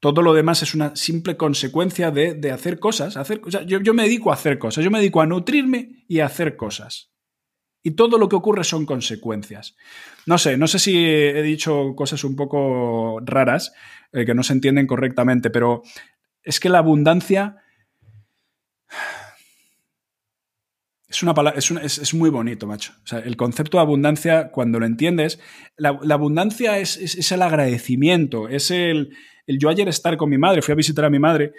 Todo lo demás es una simple consecuencia de, hacer cosas. Hacer, yo, yo, me dedico a hacer cosas, yo me dedico a nutrirme y a hacer cosas. Y todo lo que ocurre son consecuencias. No sé, no sé si he dicho cosas un poco raras, eh, que no se entienden correctamente, pero es que la abundancia Es, una palabra, es, muy bonito, macho. el concepto de abundancia, cuando lo entiendes, la, abundancia es, el agradecimiento, es el, yo ayer estar con mi madre, fui a visitar a mi madre,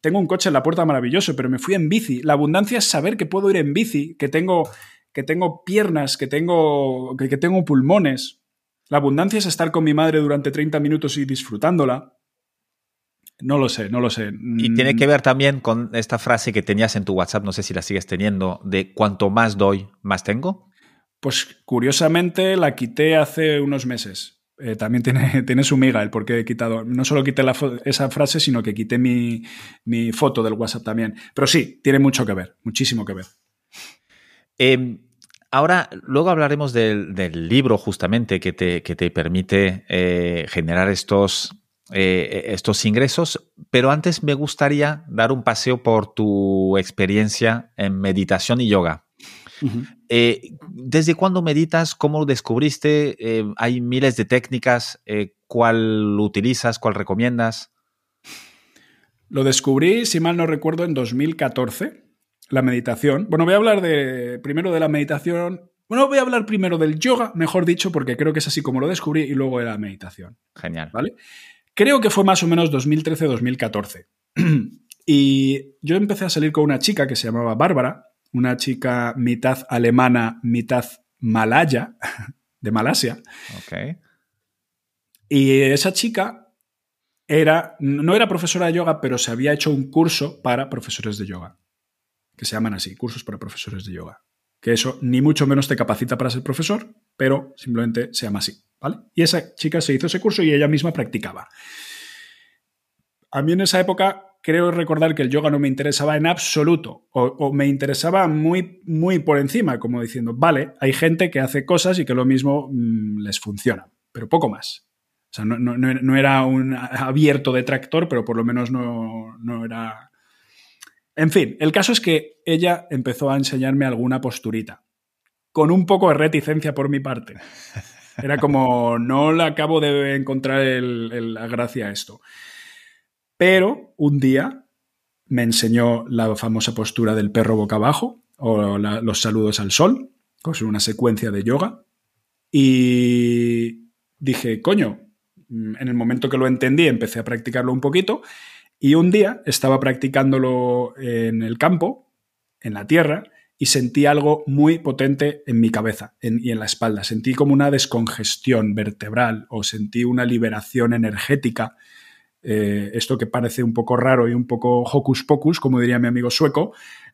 tengo un coche en la puerta maravilloso, pero me fui en bici. La abundancia es saber que puedo ir en bici, que tengo, que tengo piernas, que tengo, que, que tengo pulmones. La abundancia es estar con mi madre durante 30 minutos y disfrutándola. No lo sé, no lo sé. Y tiene que mm. ver también con esta frase que tenías en tu WhatsApp, no sé si la sigues teniendo, de cuanto más doy, más tengo. Pues curiosamente la quité hace unos meses. Eh, también tiene, tiene, su miga el por qué he quitado. No solo quité esa frase, sino que quité mi, foto del WhatsApp también. Pero sí, tiene mucho que ver, muchísimo que ver. Em, ahora, luego hablaremos del, libro justamente que te, que te permite eh, generar estos eh, estos ingresos, pero antes me gustaría dar un paseo por tu experiencia en meditación y yoga. Eh, ¿Desde cuándo meditas? ¿Cómo lo descubriste? Eh, hay miles de técnicas. ¿Cuál utilizas? ¿Cuál recomiendas? Lo descubrí, si mal no recuerdo, en 2014, la meditación. Bueno, voy a hablar de, primero de la meditación. Bueno, voy a hablar primero del yoga, mejor dicho, porque creo que es así como lo descubrí, y luego de la meditación. Genial. ¿Vale? Creo que fue más o menos 2013-2014. y yo empecé a salir con una chica que se llamaba Bárbara, una chica mitad alemana, mitad malaya, de Malasia. Ok. Y esa chica era, no era profesora de yoga, pero se había hecho un curso para profesores de yoga, que se llaman así, cursos para profesores de yoga. Que eso ni mucho menos te capacita para ser profesor, pero simplemente se llama así, ¿vale? Y esa chica se hizo ese curso y ella misma practicaba. A mí en esa época creo recordar que el yoga no me interesaba en absoluto o, me interesaba muy, muy por encima, como diciendo, vale, hay gente que hace cosas y que lo mismo mm, les funciona, pero poco más. O sea, no, era un abierto detractor, pero por lo menos no, no era... En fin, el caso es que ella empezó a enseñarme alguna posturita, con un poco de reticencia por mi parte. Era como, no le acabo de encontrar la gracia a esto. Pero un día me enseñó la famosa postura del perro boca abajo o los saludos al sol, con una secuencia de yoga. Y dije, coño, en el momento que lo entendí empecé a practicarlo un poquito y un día estaba practicándolo en el campo, en la tierra, y sentí algo muy potente en mi cabeza y en la espalda. Sentí como una descongestión vertebral o sentí una liberación energética eh, esto que parece un poco raro y un poco hocus pocus, como diría mi amigo sueco,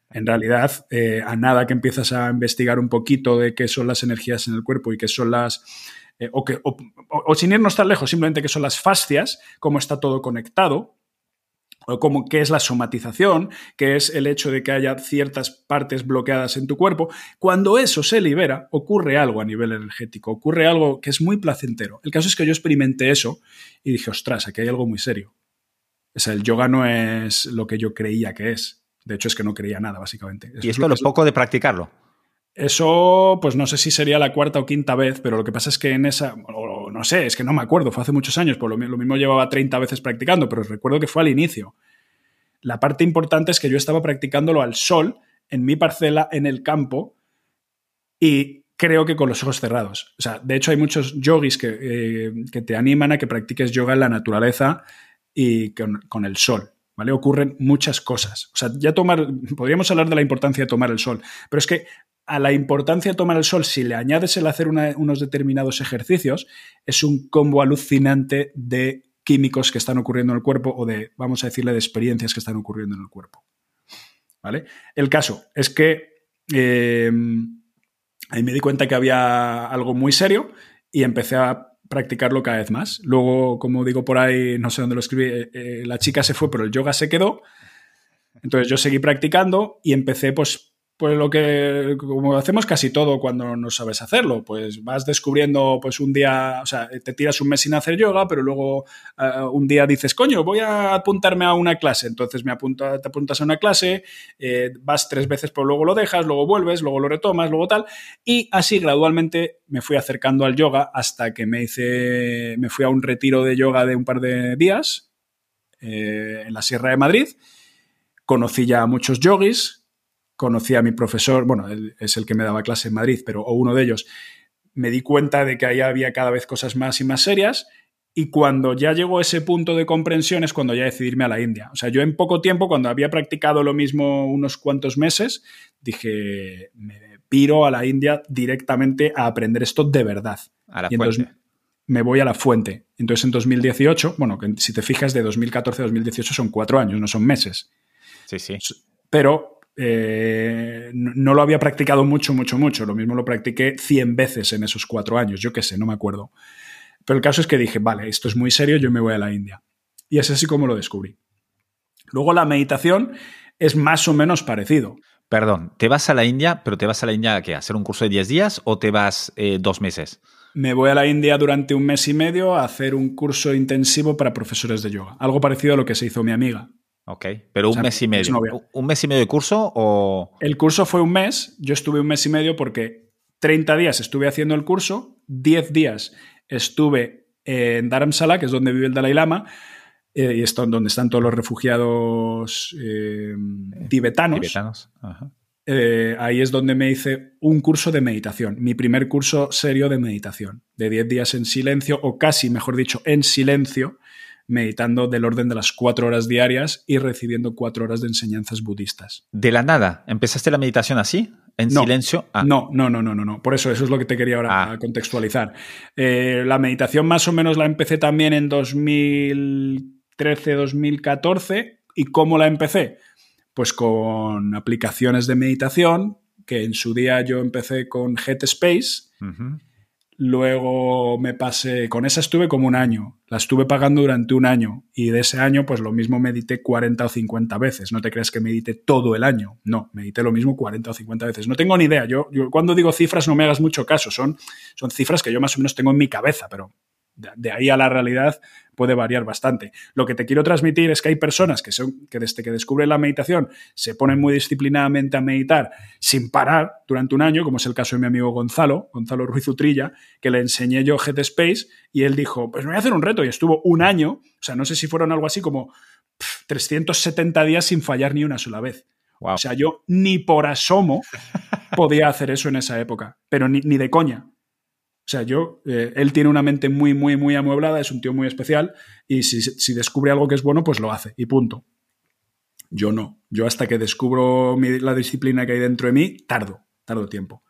en realidad, eh, a nada que empiezas a investigar un poquito de qué son las energías en el cuerpo y qué son las... Eh, o, o, sin irnos tan lejos, simplemente qué son las fascias, cómo está todo conectado, como qué es la somatización, que es el hecho de que haya ciertas partes bloqueadas en tu cuerpo. Cuando eso se libera, ocurre algo a nivel energético, ocurre algo que es muy placentero. El caso es que yo experimenté eso y dije, ostras, aquí hay algo muy serio. O sea, el yoga no es lo que yo creía que es. De hecho, es que no creía nada, básicamente. y esto es lo poco de practicarlo. Eso, pues no sé si sería la cuarta o quinta vez, pero lo que pasa es que en esa, no sé, es que no me acuerdo, fue hace muchos años, por lo, mismo llevaba 30 veces practicando, pero recuerdo que fue al inicio. La parte importante es que yo estaba practicándolo al sol, en mi parcela, en el campo, y creo que con los ojos cerrados. O sea, de hecho hay muchos yogis que, eh, que te animan a que practiques yoga en la naturaleza y con, con, el sol. ¿Vale? Ocurren muchas cosas. O sea, ya tomar, podríamos hablar de la importancia de tomar el sol, pero es que a la importancia de tomar el sol, si le añades el hacer unos determinados ejercicios, es un combo alucinante de químicos que están ocurriendo en el cuerpo o de, vamos a decirle, de experiencias que están ocurriendo en el cuerpo. ¿Vale? El caso es que eh, ahí me di cuenta que había algo muy serio y empecé a practicarlo cada vez más. Luego, como digo por ahí, no sé dónde lo escribí, eh, eh, la chica se fue, pero el yoga se quedó. Entonces yo seguí practicando y empecé pues pues lo que, como hacemos casi todo cuando no sabes hacerlo, pues vas descubriendo, pues un día, o sea, te tiras un mes sin hacer yoga, pero luego eh, un día dices, coño, voy a apuntarme a una clase, entonces me apunta, te apuntas a una clase, eh, vas tres veces, pero luego lo dejas, luego vuelves, luego lo retomas, luego tal, y así gradualmente me fui acercando al yoga hasta que me hice, me fui a un retiro de yoga de un par de días eh, en la Sierra de Madrid, conocí ya a muchos yogis, conocí a mi profesor, bueno, él es el que me daba clase en Madrid, pero o uno de ellos, me di cuenta de que ahí había cada vez cosas más y más serias y cuando ya llegó ese punto de comprensión es cuando ya decidí irme a la India. O sea, yo en poco tiempo, cuando había practicado lo mismo unos cuantos meses, dije, me piro a la India directamente a aprender esto de verdad. A la fuente. me voy a la fuente. Entonces en 2018, bueno, si te fijas, de 2014 a 2018 son cuatro años, no son meses. Sí, sí. Pero eh, no lo había practicado mucho, mucho, mucho. Lo mismo lo practiqué 100 veces en esos cuatro años, yo qué sé, no me acuerdo. Pero el caso es que dije, vale, esto es muy serio, yo me voy a la India. Y es así como lo descubrí. Luego la meditación es más o menos parecido. Perdón, ¿te vas a la India, pero te vas a la India a qué? ¿A hacer un curso de 10 días o te vas eh, dos meses? Me voy a la India durante un mes y medio a hacer un curso intensivo para profesores de yoga. Algo parecido a lo que se hizo mi amiga. Ok, pero un mes y medio. ¿Un mes y medio de curso o...? El curso fue un mes, yo estuve un mes y medio porque 30 días estuve haciendo el curso, 10 días estuve en Dharamsala, que es donde vive el Dalai Lama, eh, y es donde están todos los refugiados eh, tibetanos. Tibetanos, eh, ahí es donde me hice un curso de meditación, mi primer curso serio de meditación, de 10 días en silencio, o casi, mejor dicho, en silencio, meditando del orden de las cuatro horas diarias y recibiendo cuatro horas de enseñanzas budistas. ¿De la nada? ¿Empezaste la meditación así? en No. silencio. Ah, No, no, no, no, no, no. Por eso, eso es lo que te quería ahora Ah. contextualizar. Eh, la meditación más o menos la empecé también en 2013, 2014. ¿Y cómo la empecé? Pues con aplicaciones de meditación, que en su día yo empecé con Headspace. Luego me pasé, con esa estuve como un año, la estuve pagando durante un año y de ese año pues lo mismo medité 40 o 50 veces, no te creas que medité todo el año, no, medité lo mismo 40 o 50 veces, no tengo ni idea, yo, yo cuando digo cifras no me hagas mucho caso, son, son cifras que yo más o menos tengo en mi cabeza, pero de, ahí a la realidad puede variar bastante. Lo que te quiero transmitir es que hay personas que, son, que desde que descubren la meditación se ponen muy disciplinadamente a meditar sin parar durante un año, como es el caso de mi amigo Gonzalo, Gonzalo Ruiz Utrilla, que le enseñé yo Headspace y él dijo, pues me voy a hacer un reto y estuvo un año, o sea, no sé si fueron algo así como pf, 370 días sin fallar ni una sola vez. Wow. O sea, yo ni por asomo podía hacer eso en esa época, pero ni, ni de coña. O sea, yo, eh, él tiene una mente muy, muy, muy amueblada, es un tío muy especial y si, descubre algo que es bueno, pues lo hace y punto. Yo no. Yo hasta que descubro la disciplina que hay dentro de mí, tardo, tardo tiempo.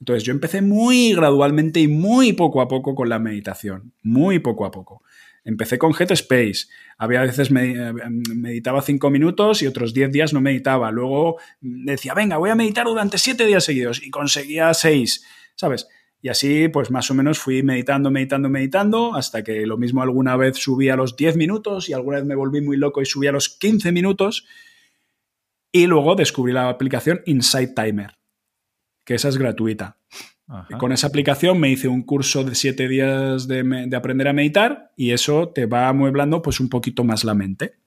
Entonces yo empecé muy gradualmente y muy poco a poco con la meditación, muy poco a poco. Empecé con Headspace. Había veces eh, meditaba cinco minutos y otros diez días no meditaba. Luego mm, decía, venga, voy a meditar durante siete días seguidos y conseguía seis, ¿sabes? Y así, pues más o menos fui meditando, meditando, meditando, hasta que lo mismo alguna vez subí a los 10 minutos y alguna vez me volví muy loco y subí a los 15 minutos. Y luego descubrí la aplicación Insight Timer, que esa es gratuita. Ajá. Con esa aplicación me hice un curso de 7 días de aprender a meditar y eso te va amueblando pues un poquito más la mente,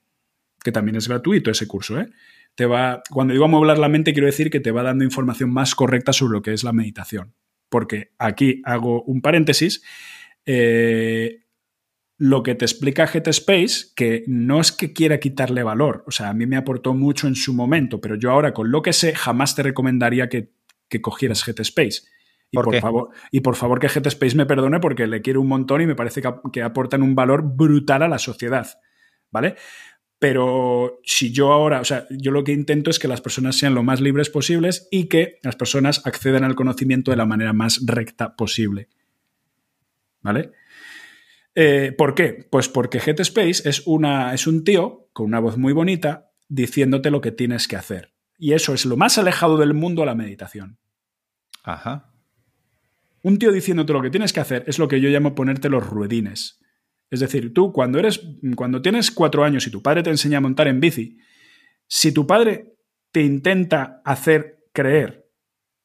que también es gratuito ese curso, ¿eh? Te va, cuando digo amueblar la mente, quiero decir que te va dando información más correcta sobre lo que es la meditación. Porque aquí hago un paréntesis. eh, lo que te explica Headspace, que no es que quiera quitarle valor, o sea, a mí me aportó mucho en su momento, pero yo ahora con lo que sé jamás te recomendaría que, que cogieras Headspace. Y ¿Por favor, y por favor que Headspace me perdone porque le quiero un montón y me parece que, que aportan un valor brutal a la sociedad. ¿Vale? Pero si yo ahora, o sea, yo lo que intento es que las personas sean lo más libres posibles y que las personas accedan al conocimiento de la manera más recta posible. ¿Vale? Eh, ¿Por qué? Pues porque Headspace es, una, es un tío con una voz muy bonita diciéndote lo que tienes que hacer. Y eso es lo más alejado del mundo a la meditación. Ajá. Un tío diciéndote lo que tienes que hacer es lo que yo llamo ponerte los ruedines. Es decir, tú cuando eres, cuando tienes cuatro años y tu padre te enseña a montar en bici, si tu padre te intenta hacer creer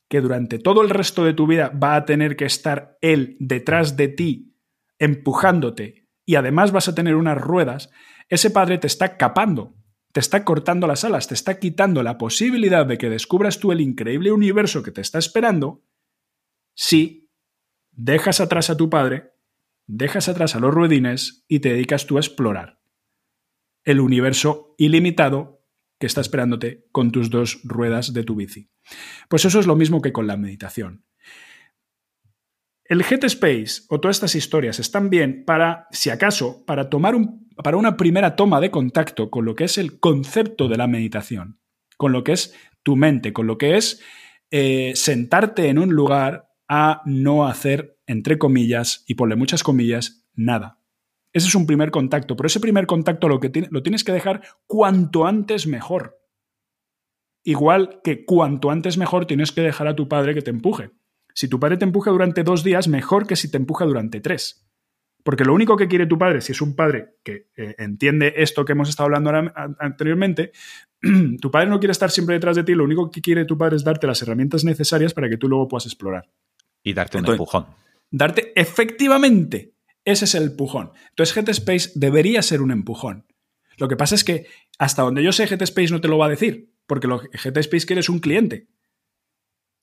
que durante todo el resto de tu vida va a tener que estar él detrás de ti empujándote y además vas a tener unas ruedas, ese padre te está capando, te está cortando las alas, te está quitando la posibilidad de que descubras tú el increíble universo que te está esperando si dejas atrás a tu padre, dejas atrás a los ruedines y te dedicas tú a explorar el universo ilimitado que está esperándote con tus dos ruedas de tu bici. Pues eso es lo mismo que con la meditación. El Headspace o todas estas historias están bien para, si acaso, para tomar un, para una primera toma de contacto con lo que es el concepto de la meditación, con lo que es tu mente, con lo que es eh, sentarte en un lugar a no hacer, entre comillas, y ponle muchas comillas, nada. Ese es un primer contacto, pero ese primer contacto lo, que tiene, lo tienes que dejar cuanto antes mejor. Igual que cuanto antes mejor tienes que dejar a tu padre que te empuje. Si tu padre te empuja durante dos días, mejor que si te empuja durante tres. Porque lo único que quiere tu padre, si es un padre que eh, entiende esto que hemos estado hablando ahora, a, anteriormente, tu padre no quiere estar siempre detrás de ti, lo único que quiere tu padre es darte las herramientas necesarias para que tú luego puedas explorar. Y darte Entonces, un empujón. Darte efectivamente, ese es el empujón. Entonces Headspace debería ser un empujón. Lo que pasa es que hasta donde yo sé Headspace no te lo va a decir, porque lo que Headspace quiere es un cliente.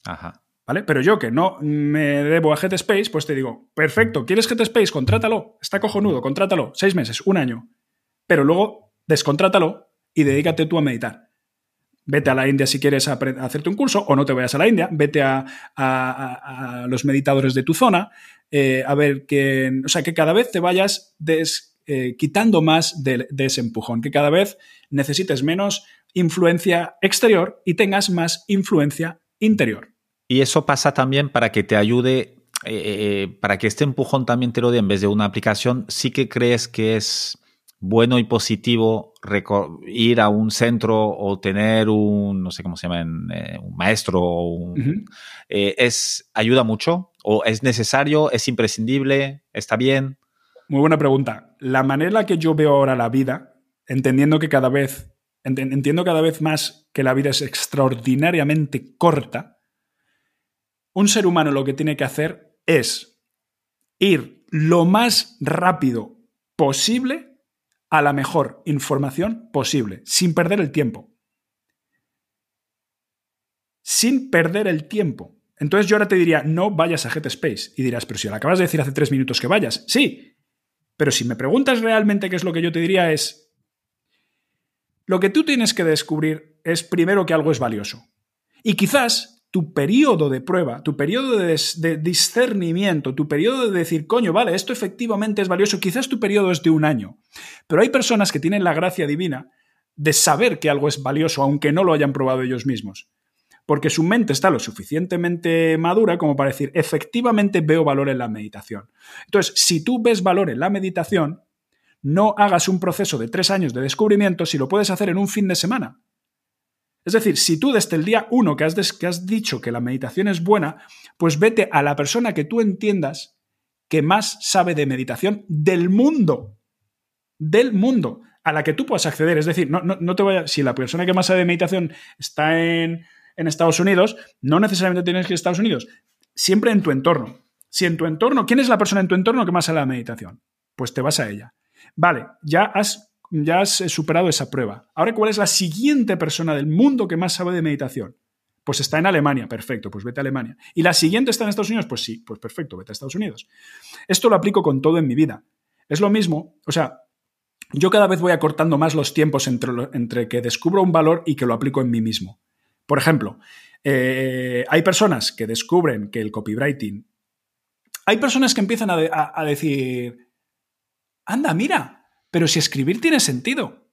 Ajá. ¿Vale? Pero yo que no me debo a Headspace, pues te digo, perfecto, ¿quieres Headspace? Contrátalo, está cojonudo, contrátalo, seis meses, un año. Pero luego descontrátalo y dedícate tú a meditar. Vete a la India si quieres hacerte un curso o no te vayas a la India, vete a, los meditadores de tu zona, eh, a ver que, o sea, que cada vez te vayas des- eh, quitando más de, ese empujón, que cada vez necesites menos influencia exterior y tengas más influencia interior. Y eso pasa también para que te ayude, eh, para que este empujón también te lo dé en vez de una aplicación, sí que crees que es bueno y positivo ir a un centro o tener un, no sé cómo se llama, eh, un maestro, o es, ¿ayuda mucho? ¿O es necesario? ¿Es imprescindible? ¿Está bien? Muy buena pregunta. La manera que yo veo ahora la vida, entendiendo que cada vez, entiendo cada vez más que la vida es extraordinariamente corta, un ser humano lo que tiene que hacer es ir lo más rápido posible a la mejor información posible, sin perder el tiempo. Sin perder el tiempo. Entonces yo ahora te diría, no vayas a Space Y dirás, pero si lo acabas de decir hace tres minutos que vayas. Sí. Pero si me preguntas realmente qué es lo que yo te diría es, lo que tú tienes que descubrir es primero que algo es valioso. Y quizás tu periodo de prueba, tu periodo de, discernimiento, tu periodo de decir, coño, vale, esto efectivamente es valioso, quizás tu periodo es de un año. Pero hay personas que tienen la gracia divina de saber que algo es valioso, aunque no lo hayan probado ellos mismos. Porque su mente está lo suficientemente madura como para decir, efectivamente veo valor en la meditación. Entonces, si tú ves valor en la meditación, no hagas un proceso de tres años de descubrimiento si lo puedes hacer en un fin de semana. Es decir, si tú desde el día uno que has, dicho que la meditación es buena, pues vete a la persona que tú entiendas que más sabe de meditación del mundo. Del mundo. A la que tú puedas acceder. Es decir, no, no, te vayas. Si la persona que más sabe de meditación está en, en Estados Unidos, no necesariamente tienes que ir a Estados Unidos. Siempre en tu entorno. Si en tu entorno, ¿quién es la persona en tu entorno que más sabe de meditación? Pues te vas a ella. Vale, ya has ya has eh, superado esa prueba. Ahora, ¿cuál es la siguiente persona del mundo que más sabe de meditación? Pues está en Alemania, perfecto, pues vete a Alemania. ¿Y la siguiente está en Estados Unidos? Pues sí, pues perfecto, vete a Estados Unidos. Esto lo aplico con todo en mi vida. Es lo mismo, o sea, yo cada vez voy acortando más los tiempos entre, que descubro un valor y que lo aplico en mí mismo. Por ejemplo, eh, hay personas que descubren que el copywriting... Hay personas que empiezan a decir, anda, mira, pero si escribir tiene sentido.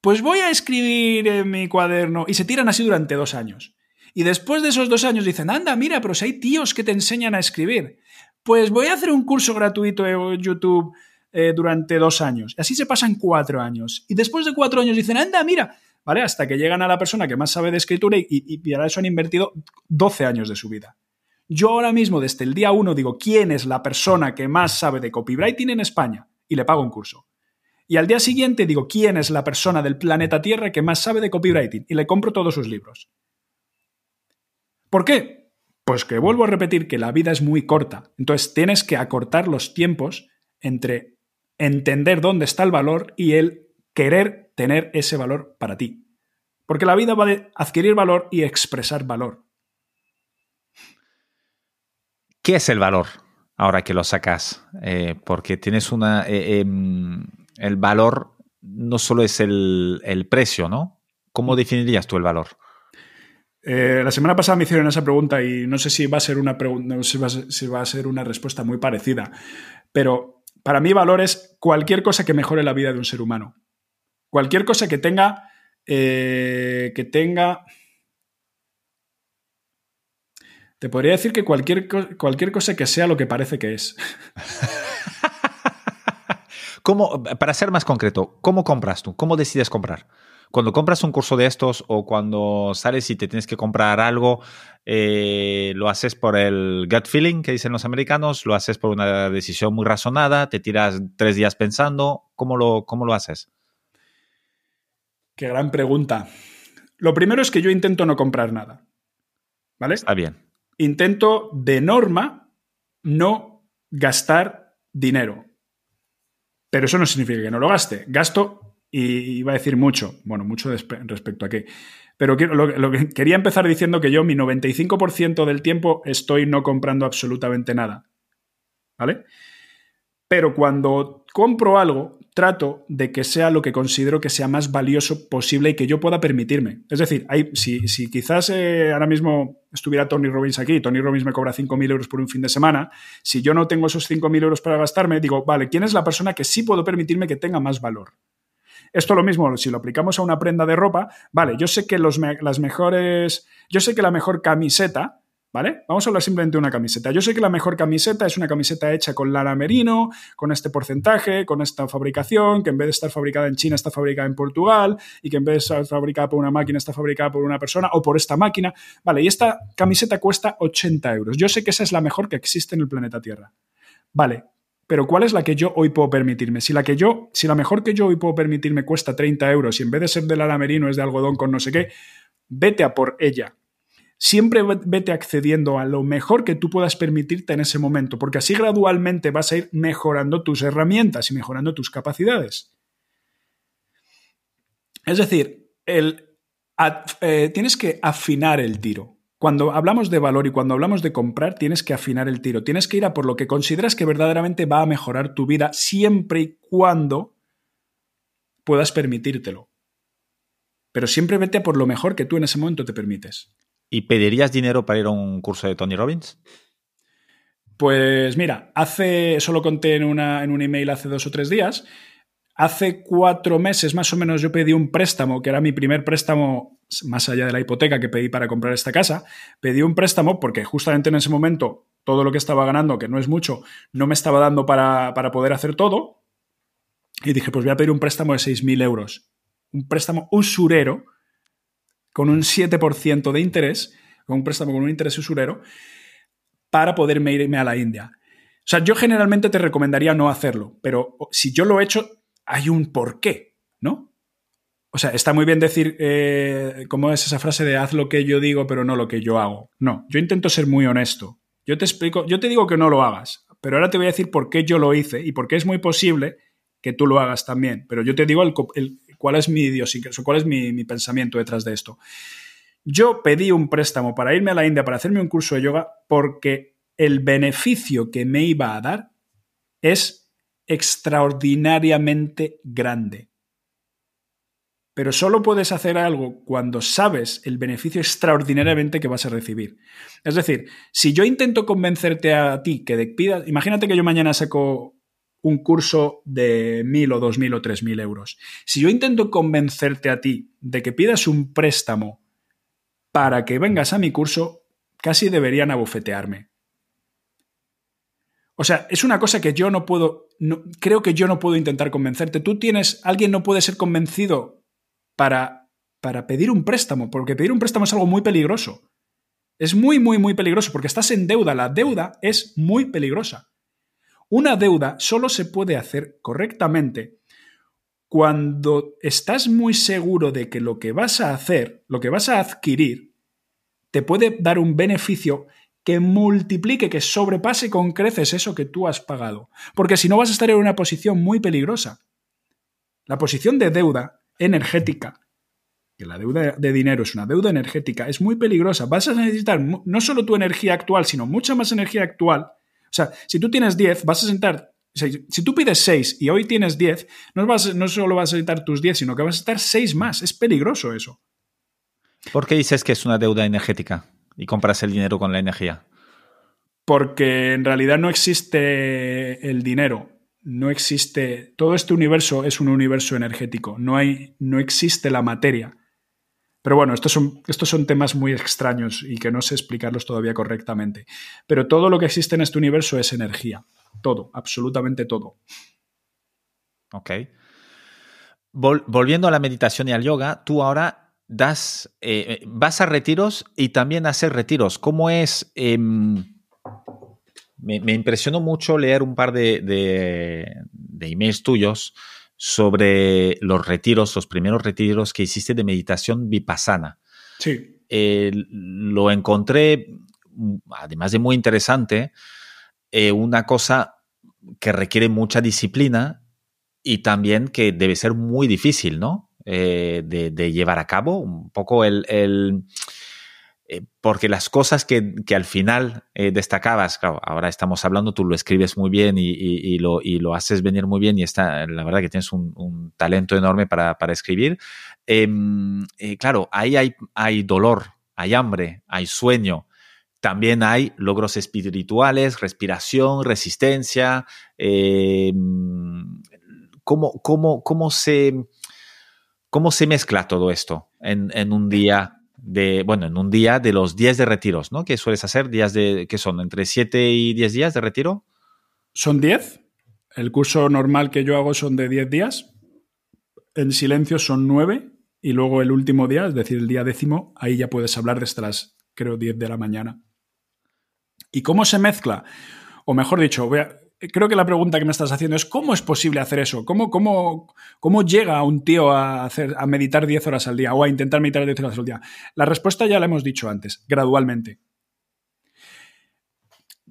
Pues voy a escribir en mi cuaderno y se tiran así durante dos años. Y después de esos dos años dicen, anda, mira, pero si hay tíos que te enseñan a escribir. Pues voy a hacer un curso gratuito en YouTube eh, durante dos años. Y así se pasan cuatro años. Y después de cuatro años dicen, anda, mira, ¿vale? Hasta que llegan a la persona que más sabe de escritura y, y, ahora eso han invertido 12 años de su vida. Yo ahora mismo, desde el día uno, digo, ¿quién es la persona que más sabe de copywriting en España? Y le pago un curso. Y al día siguiente digo, ¿quién es la persona del planeta Tierra que más sabe de copywriting? Y le compro todos sus libros. ¿Por qué? Pues que vuelvo a repetir que la vida es muy corta. Entonces tienes que acortar los tiempos entre entender dónde está el valor y el querer tener ese valor para ti. Porque la vida va de adquirir valor y expresar valor. ¿Qué es el valor? Ahora que lo sacas, eh, porque tienes una... Eh, em, el valor no solo es el, precio, ¿no? ¿Cómo definirías tú el valor? Eh, la semana pasada me hicieron esa pregunta y no sé si va a ser una pregunta, si va, a ser una respuesta muy parecida, pero para mí valor es cualquier cosa que mejore la vida de un ser humano. Cualquier cosa que tenga, eh, que tenga, te podría decir que cualquier, cualquier cosa que sea lo que parece que es. para ser más concreto, ¿cómo compras tú? ¿Cómo decides comprar? Cuando compras un curso de estos o cuando sales y te tienes que comprar algo, eh, lo haces por el gut feeling que dicen los americanos, lo haces por una decisión muy razonada, te tiras tres días pensando, ¿cómo lo, cómo lo haces? Qué gran pregunta. Lo primero es que yo intento no comprar nada. ¿Vale? Está bien. Intento de norma no gastar dinero. Pero eso no significa que no lo gaste. Gasto y iba a decir mucho, bueno, mucho respecto a qué. Pero lo, lo que quería empezar diciendo que yo mi 95% del tiempo estoy no comprando absolutamente nada. ¿Vale? Pero cuando compro algo, trato de que sea lo que considero que sea más valioso posible y que yo pueda permitirme. Es decir, si, quizás eh, ahora mismo estuviera Tony Robbins aquí, Tony Robbins me cobra 5.000 euros por un fin de semana, si yo no tengo esos 5.000 euros para gastarme, digo, vale, ¿quién es la persona que sí puedo permitirme que tenga más valor? Esto lo mismo, si lo aplicamos a una prenda de ropa, vale, yo sé que los las mejores, yo sé que la mejor camiseta ¿Vale? Vamos a hablar simplemente de una camiseta. Yo sé que la mejor camiseta es una camiseta hecha con lana merino, con este porcentaje, con esta fabricación, que en vez de estar fabricada en China está fabricada en Portugal y que en vez de estar fabricada por una máquina está fabricada por una persona o por esta máquina. Vale, y esta camiseta cuesta 80 euros. Yo sé que esa es la mejor que existe en el planeta Tierra. Vale, pero ¿cuál es la que yo hoy puedo permitirme? Si la que yo, si la mejor que yo hoy puedo permitirme cuesta 30 euros y en vez de ser de lana merino es de algodón con no sé qué, vete a por ella siempre vete accediendo a lo mejor que tú puedas permitirte en ese momento, porque así gradualmente vas a ir mejorando tus herramientas y mejorando tus capacidades. Es decir, el, eh, tienes que afinar el tiro. Cuando hablamos de valor y cuando hablamos de comprar, tienes que afinar el tiro. Tienes que ir a por lo que consideras que verdaderamente va a mejorar tu vida siempre y cuando puedas permitírtelo. Pero siempre vete a por lo mejor que tú en ese momento te permites. ¿Y pedirías dinero para ir a un curso de Tony Robbins? Pues mira, hace, eso lo conté en, una, en un email hace dos o tres días. Hace cuatro meses más o menos yo pedí un préstamo, que era mi primer préstamo más allá de la hipoteca que pedí para comprar esta casa. Pedí un préstamo porque justamente en ese momento todo lo que estaba ganando, que no es mucho, no me estaba dando para, para poder hacer todo. Y dije, pues voy a pedir un préstamo de 6.000 euros. Un préstamo usurero con un 7% de interés, con un préstamo con un interés usurero, para poderme irme a la India. O sea, yo generalmente te recomendaría no hacerlo, pero si yo lo he hecho, hay un porqué, ¿no? O sea, está muy bien decir, eh, ¿cómo es esa frase de haz lo que yo digo, pero no lo que yo hago? No, yo intento ser muy honesto. Yo te explico, yo te digo que no lo hagas, pero ahora te voy a decir por qué yo lo hice y por qué es muy posible que tú lo hagas también. Pero yo te digo el, cuál es mi idiosincrasia, cuál es mi, pensamiento detrás de esto. Yo pedí un préstamo para irme a la India para hacerme un curso de yoga porque el beneficio que me iba a dar es extraordinariamente grande. Pero solo puedes hacer algo cuando sabes el beneficio extraordinariamente que vas a recibir. Es decir, si yo intento convencerte a ti que de pidas, imagínate que yo mañana saco un curso de mil o dos mil o tres mil euros. Si yo intento convencerte a ti de que pidas un préstamo para que vengas a mi curso, casi deberían abofetearme. O sea, es una cosa que yo no puedo, creo que yo no puedo intentar convencerte. Tú tienes, alguien no puede ser convencido para, para pedir un préstamo, porque pedir un préstamo es algo muy peligroso. Es muy, muy, muy peligroso, porque estás en deuda. La deuda es muy peligrosa. Una deuda solo se puede hacer correctamente cuando estás muy seguro de que lo que vas a hacer, lo que vas a adquirir, te puede dar un beneficio que multiplique, que sobrepase con creces eso que tú has pagado. Porque si no vas a estar en una posición muy peligrosa. La posición de deuda energética, que la deuda de dinero es una deuda energética, es muy peligrosa. Vas a necesitar no solo tu energía actual, sino mucha más energía actual o sea, si tú tienes 10, vas a sentar si tú pides 6 y hoy tienes 10, no, vas, no solo vas a sentar tus 10, sino que vas a estar 6 más. Es peligroso eso. ¿Por qué dices que es una deuda energética y compras el dinero con la energía? Porque en realidad no existe el dinero. No existe. Todo este universo es un universo energético. No, hay, no existe la materia. Pero bueno, estos son, estos son temas muy extraños y que no sé explicarlos todavía correctamente. Pero todo lo que existe en este universo es energía. Todo, absolutamente todo. Ok. volviendo a la meditación y al yoga, tú ahora das, eh, vas a retiros y también hacer retiros. ¿Cómo es? Em, me, impresionó mucho leer un par de, de emails tuyos sobre los retiros, los primeros retiros que hiciste de meditación vipassana. Sí. lo encontré, además de muy interesante, eh, una cosa que requiere mucha disciplina y también que debe ser muy difícil, ¿no? Eh, de, llevar a cabo. Un poco el eh, porque las cosas que, al final eh, destacabas, ahora estamos hablando, tú lo escribes muy bien y, lo, haces venir muy bien y está, la verdad que tienes un, talento enorme para, escribir. Em, eh, claro, ahí hay, dolor, hay hambre, hay sueño, también hay logros espirituales, respiración, resistencia. Em, ¿cómo, se, ¿Cómo se mezcla todo esto en un día de, bueno, en un día de los 10 de retiros, ¿no? ¿Qué sueles hacer? ¿Días de, qué son? ¿Entre 7 y 10 días de retiro? Son 10. El curso normal que yo hago son de 10 días. En silencio son 9. Y luego el último día, es decir, el día décimo, ahí ya puedes hablar desde las, creo, 10 de la mañana. ¿Y cómo se mezcla? O mejor dicho, creo que la pregunta que me estás haciendo es ¿cómo es posible hacer eso? ¿Cómo, cómo, cómo llega un tío a, a meditar 10 horas al día o a intentar meditar 10 horas al día? La respuesta ya la hemos dicho antes, gradualmente.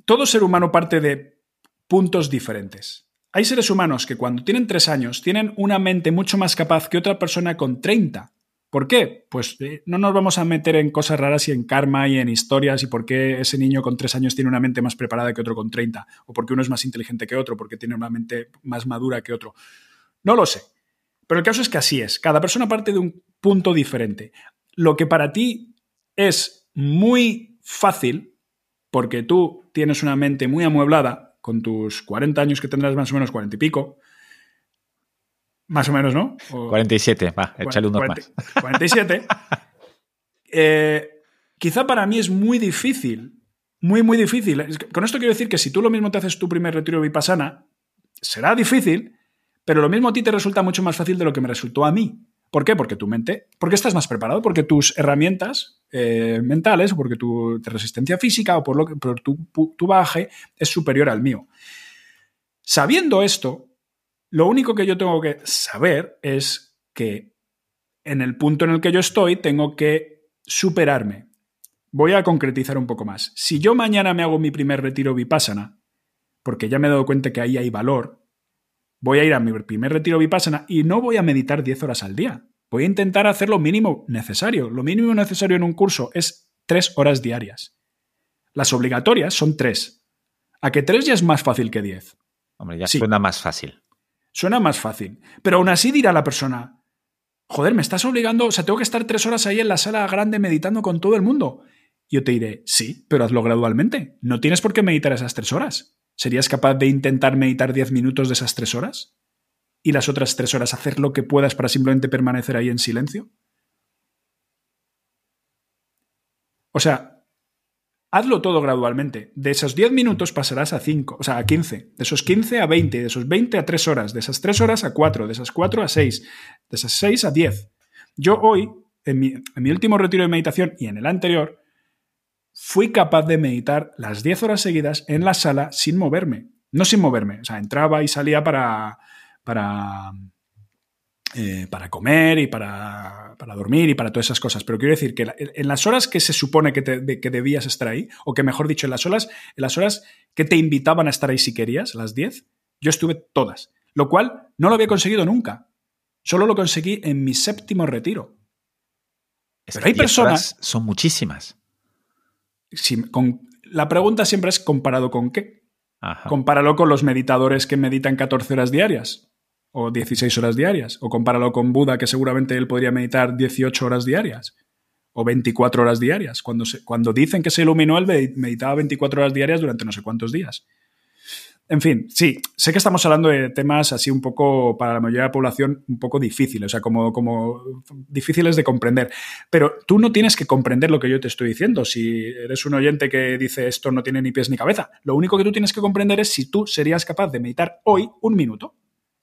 Todo ser humano parte de puntos diferentes. Hay seres humanos que cuando tienen 3 años tienen una mente mucho más capaz que otra persona con 30. ¿Por qué? Pues eh, no nos vamos a meter en cosas raras y en karma y en historias y por qué ese niño con tres años tiene una mente más preparada que otro con 30, o porque uno es más inteligente que otro, porque tiene una mente más madura que otro. No lo sé. Pero el caso es que así es. Cada persona parte de un punto diferente. Lo que para ti es muy fácil, porque tú tienes una mente muy amueblada, con tus 40 años que tendrás más o menos 40 y pico, más o menos, ¿no? 47, va, échale unos más. 47. Eh, quizá para mí es muy difícil, muy, muy difícil. Con esto quiero decir que si tú lo mismo te haces tu primer retiro vipassana, será difícil, pero lo mismo a ti te resulta mucho más fácil de lo que me resultó a mí. ¿Por qué? Porque tu mente, porque estás más preparado, porque tus herramientas eh, mentales, o porque tu resistencia física, o por, lo que, por tu, tu baje es superior al mío. Sabiendo esto, lo único que yo tengo que saber es que en el punto en el que yo estoy tengo que superarme. Voy a concretizar un poco más. Si yo mañana me hago mi primer retiro vipassana, porque ya me he dado cuenta que ahí hay valor, voy a ir a mi primer retiro vipassana y no voy a meditar 10 horas al día. Voy a intentar hacer lo mínimo necesario. Lo mínimo necesario en un curso es 3 horas diarias. Las obligatorias son 3. ¿A que 3 ya es más fácil que 10? Hombre, ya suena más fácil. Suena más fácil. Pero aún así dirá la persona, joder, me estás obligando, o sea, tengo que estar tres horas ahí en la sala grande meditando con todo el mundo. Yo te diré, sí, pero hazlo gradualmente. No tienes por qué meditar esas tres horas. ¿Serías capaz de intentar meditar diez minutos de esas tres horas? ¿Y las otras tres horas hacer lo que puedas para simplemente permanecer ahí en silencio? O sea, Hazlo todo gradualmente. De esos 10 minutos pasarás a 5, o sea, a 15. De esos 15 a 20, de esos 20 a 3 horas, de esas 3 horas a 4, de esas 4 a 6, de esas 6 a 10. Yo hoy, en mi, en mi último retiro de meditación y en el anterior, fui capaz de meditar las 10 horas seguidas en la sala sin moverme. No sin moverme, o sea, entraba y salía para, para, eh, para comer y para, dormir y para todas esas cosas. Pero quiero decir que en las horas que se supone que, que, debías estar ahí, o que mejor dicho, en las, horas, en las horas que te invitaban a estar ahí si querías, las 10, yo estuve todas. Lo cual no lo había conseguido nunca. Solo lo conseguí en mi séptimo retiro. Pero hay personas... Son muchísimas. con, la pregunta siempre es comparado con qué. Compáralo con los meditadores que meditan 14 horas diarias o 16 horas diarias. O compáralo con Buda, que seguramente él podría meditar 18 horas diarias o 24 horas diarias. Cuando, se, cuando dicen que se iluminó, él meditaba 24 horas diarias durante no sé cuántos días. En fin, sí, sé que estamos hablando de temas así un poco, para la mayoría de la población, un poco difíciles, o sea, como, como difíciles de comprender. Pero tú no tienes que comprender lo que yo te estoy diciendo. Si eres un oyente que dice esto no tiene ni pies ni cabeza, lo único que tú tienes que comprender es si tú serías capaz de meditar hoy un minuto.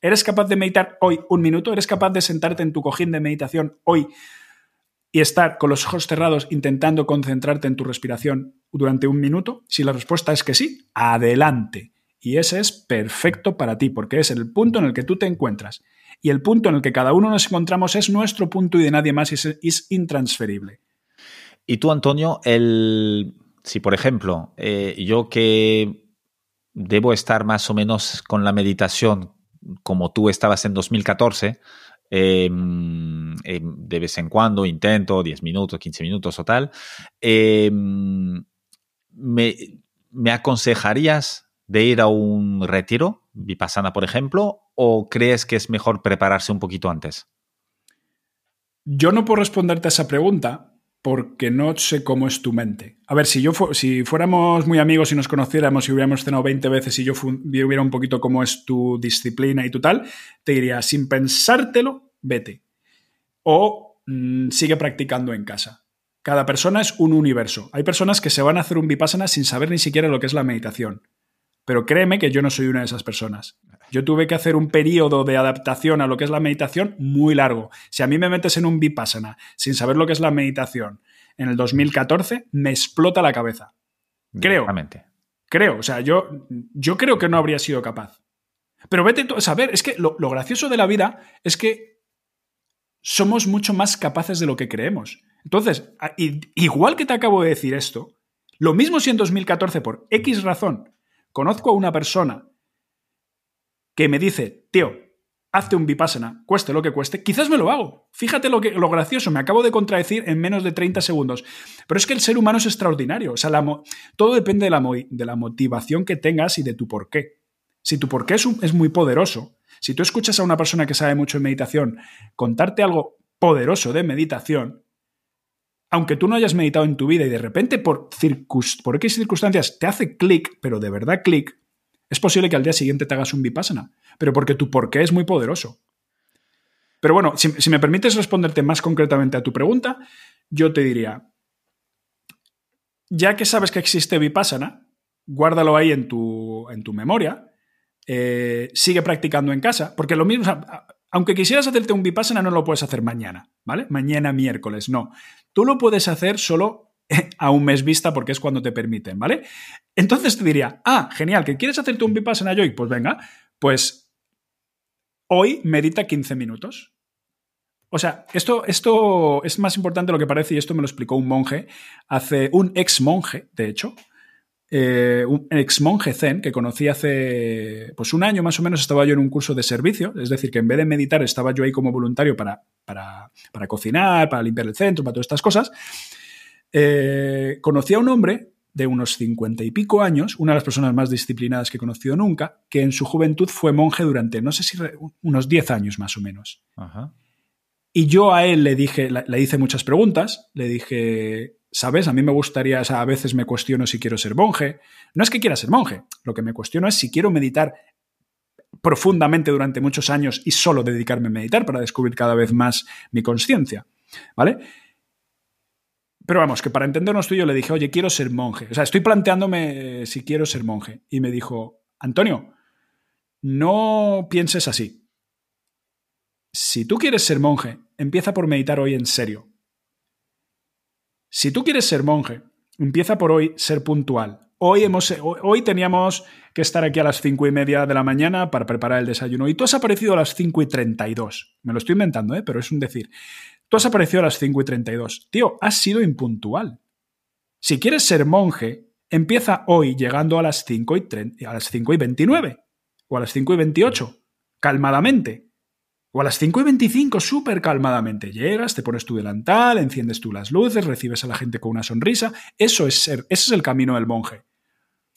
¿Eres capaz de meditar hoy un minuto? ¿Eres capaz de sentarte en tu cojín de meditación hoy y estar con los ojos cerrados intentando concentrarte en tu respiración durante un minuto? Si la respuesta es que sí, adelante. Y ese es perfecto para ti, porque es el punto en el que tú te encuentras. Y el punto en el que cada uno nos encontramos es nuestro punto y de nadie más es, es intransferible. Y tú, Antonio, el, si por ejemplo, eh, yo que debo estar más o menos con la meditación como tú estabas en 2014, em, em, de vez en cuando intento 10 minutos, 15 minutos o tal, em, me, ¿me, aconsejarías de ir a un retiro, Vipassana, por ejemplo, o crees que es mejor prepararse un poquito antes? Yo no puedo responderte a esa pregunta porque no sé cómo es tu mente. A ver, si, yo si fuéramos muy amigos y nos conociéramos y hubiéramos cenado 20 veces y yo viera un poquito cómo es tu disciplina y tu tal, te diría, sin pensártelo, vete. O mm, sigue practicando en casa. Cada persona es un universo. Hay personas que se van a hacer un vipassana sin saber ni siquiera lo que es la meditación. Pero créeme que yo no soy una de esas personas. Yo tuve que hacer un periodo de adaptación a lo que es la meditación muy largo. Si a mí me metes en un vipassana sin saber lo que es la meditación en el 2014, me explota la cabeza. Creo. Creo. O sea, yo, yo creo que no habría sido capaz. Pero vete a saber, es que lo gracioso de la vida es que somos mucho más capaces de lo que creemos. Entonces, igual que te acabo de decir esto, lo mismo si en 2014 por X razón conozco a una persona que me dice, tío, hazte un vipassana, cueste lo que cueste, quizás me lo hago. Fíjate lo, que, lo gracioso, me acabo de contradecir en menos de 30 segundos. Pero es que el ser humano es extraordinario. O sea, todo depende de la, de la, motivación que tengas y de tu porqué. Si tu porqué es, es muy poderoso, si tú escuchas a una persona que sabe mucho de meditación contarte algo poderoso de meditación, aunque tú no hayas meditado en tu vida y de repente por, por X circunstancias te hace clic, pero de verdad clic, es posible que al día siguiente te hagas un vipassana, pero porque tu porqué es muy poderoso. Pero bueno, si, me permites responderte más concretamente a tu pregunta, yo te diría, ya que sabes que existe vipassana, guárdalo ahí en tu, en tu memoria, eh, sigue practicando en casa, porque lo mismo, aunque quisieras hacerte un vipassana, no lo puedes hacer mañana, ¿vale? Mañana miércoles, no. Tú lo puedes hacer solo a un mes vista porque es cuando te permiten, ¿vale? Entonces te diría, ah, genial, ¿que quieres hacerte un vipassana hoy? Pues venga, pues hoy medita 15 minutos. O sea, esto, esto es más importante de lo que parece y esto me lo explicó un monje, hace un ex monje, de hecho, eh, un ex monje zen que conocí hace pues un año más o menos, estaba yo en un curso de servicio, es decir, que en vez de meditar estaba yo ahí como voluntario para, para, cocinar, para limpiar el centro, para todas estas cosas. Eh, conocí a un hombre de unos cincuenta y pico años, una de las personas más disciplinadas que he conocido nunca, que en su juventud fue monje durante, no sé si unos 10 años más o menos. Y yo a él le dije, le hice muchas preguntas, le dije, ¿Sabes? A mí me gustaría, o sea, a veces me cuestiono si quiero ser monje. No es que quiera ser monje, lo que me cuestiono es si quiero meditar profundamente durante muchos años y solo dedicarme a meditar para descubrir cada vez más mi conciencia. ¿Vale? Pero vamos, que para entendernos tú yo le dije, oye, quiero ser monje. O sea, estoy planteándome eh, si quiero ser monje. Y me dijo, Antonio, no pienses así. Si tú quieres ser monje, empieza por meditar hoy en serio. Si tú quieres ser monje, empieza por hoy ser puntual. Hoy, hemos, hoy teníamos que estar aquí a las cinco y media de la mañana para preparar el desayuno y tú has aparecido a las cinco y treinta y dos. Me lo estoy inventando, ¿eh? pero es un decir. Tú has aparecido a las cinco y treinta y dos. Tío, has sido impuntual. Si quieres ser monje, empieza hoy llegando a las cinco y, a las 5 y 29 o a las cinco y 28, calmadamente. O a las 5 y 25, súper calmadamente, llegas, te pones tu delantal, enciendes tú las luces, recibes a la gente con una sonrisa. Eso es ser, ese es el camino del monje.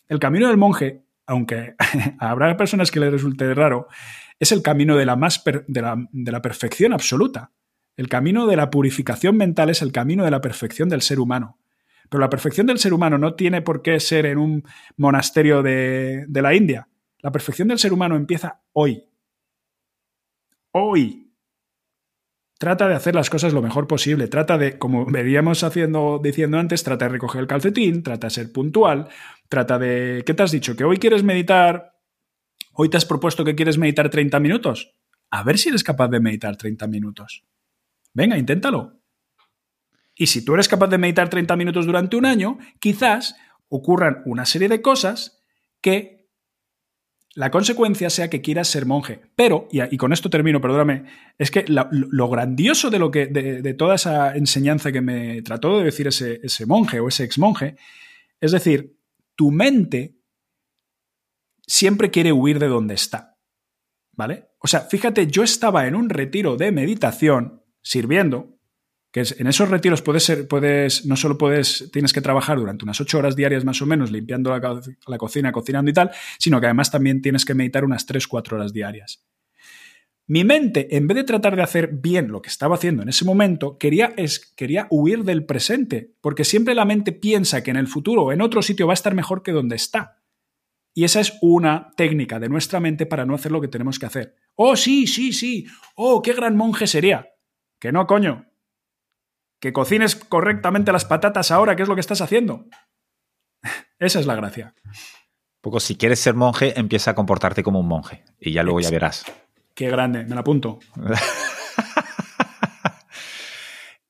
El camino del monje, aunque habrá personas que le resulte raro, es el camino de la, más de, la, de la perfección absoluta. El camino de la purificación mental es el camino de la perfección del ser humano. Pero la perfección del ser humano no tiene por qué ser en un monasterio de, de la India. La perfección del ser humano empieza hoy, hoy. Trata de hacer las cosas lo mejor posible. Trata de, como veníamos haciendo, diciendo antes, trata de recoger el calcetín, trata de ser puntual, trata de. ¿Qué te has dicho? ¿Que hoy quieres meditar? ¿Hoy te has propuesto que quieres meditar 30 minutos? A ver si eres capaz de meditar 30 minutos. Venga, inténtalo. Y si tú eres capaz de meditar 30 minutos durante un año, quizás ocurran una serie de cosas que la consecuencia sea que quieras ser monje. Pero, y, con esto termino, perdóname, es que lo, grandioso de, lo que, de, toda esa enseñanza que me trató de decir ese, ese monje o ese ex monje, es decir, tu mente siempre quiere huir de donde está. ¿Vale? O sea, fíjate, yo estaba en un retiro de meditación sirviendo que en esos retiros puedes ser, puedes, no solo puedes, tienes que trabajar durante unas ocho horas diarias más o menos limpiando la, cocina, cocinando y tal, sino que además también tienes que meditar unas tres, cuatro horas diarias. Mi mente, en vez de tratar de hacer bien lo que estaba haciendo en ese momento, quería, es, quería huir del presente, porque siempre la mente piensa que en el futuro o en otro sitio va a estar mejor que donde está. Y esa es una técnica de nuestra mente para no hacer lo que tenemos que hacer. Oh, sí, sí, sí. Oh, qué gran monje sería. Que no, coño. que cocines correctamente las patatas ahora, ¿qué es lo que estás haciendo? Esa es la gracia. Poco, si quieres ser monje, empieza a comportarte como un monje y ya luego ya verás. Qué grande, me la apunto.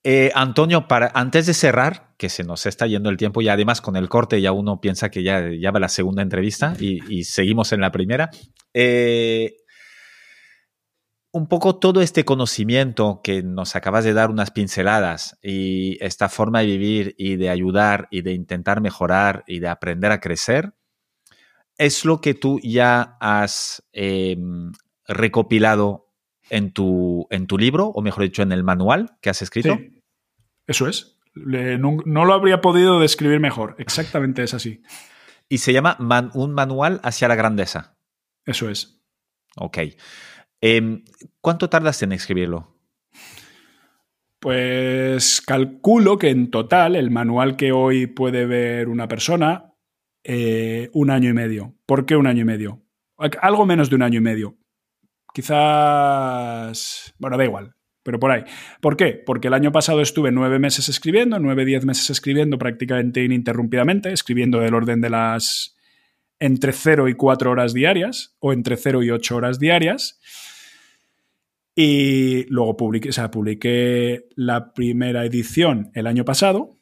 Eh, Antonio, para, antes de cerrar, que se nos está yendo el tiempo y además con el corte ya uno piensa que ya, ya va la segunda entrevista y, seguimos en la primera. Eh, un poco todo este conocimiento que nos acabas de dar unas pinceladas y esta forma de vivir y de ayudar y de intentar mejorar y de aprender a crecer, es lo que tú ya has em, recopilado en tu, en tu libro, o mejor dicho, en el manual que has escrito. Sí, eso es. no, lo habría podido describir mejor. Exactamente es así. Y se llama Un manual hacia la grandeza. Eso es. Ok. Em, ¿Cuánto tardas en escribirlo? Pues calculo que en total el manual que hoy puede ver una persona, eh, un año y medio. ¿Por qué un año y medio? Algo menos de un año y medio. Quizás... Bueno, da igual, pero por ahí. ¿Por qué? Porque el año pasado estuve nueve meses escribiendo, nueve, diez meses escribiendo prácticamente ininterrumpidamente, escribiendo del orden de las entre 0 y 4 horas diarias o entre 0 y 8 horas diarias. Y luego publiqué, o sea, publiqué la primera edición el año pasado.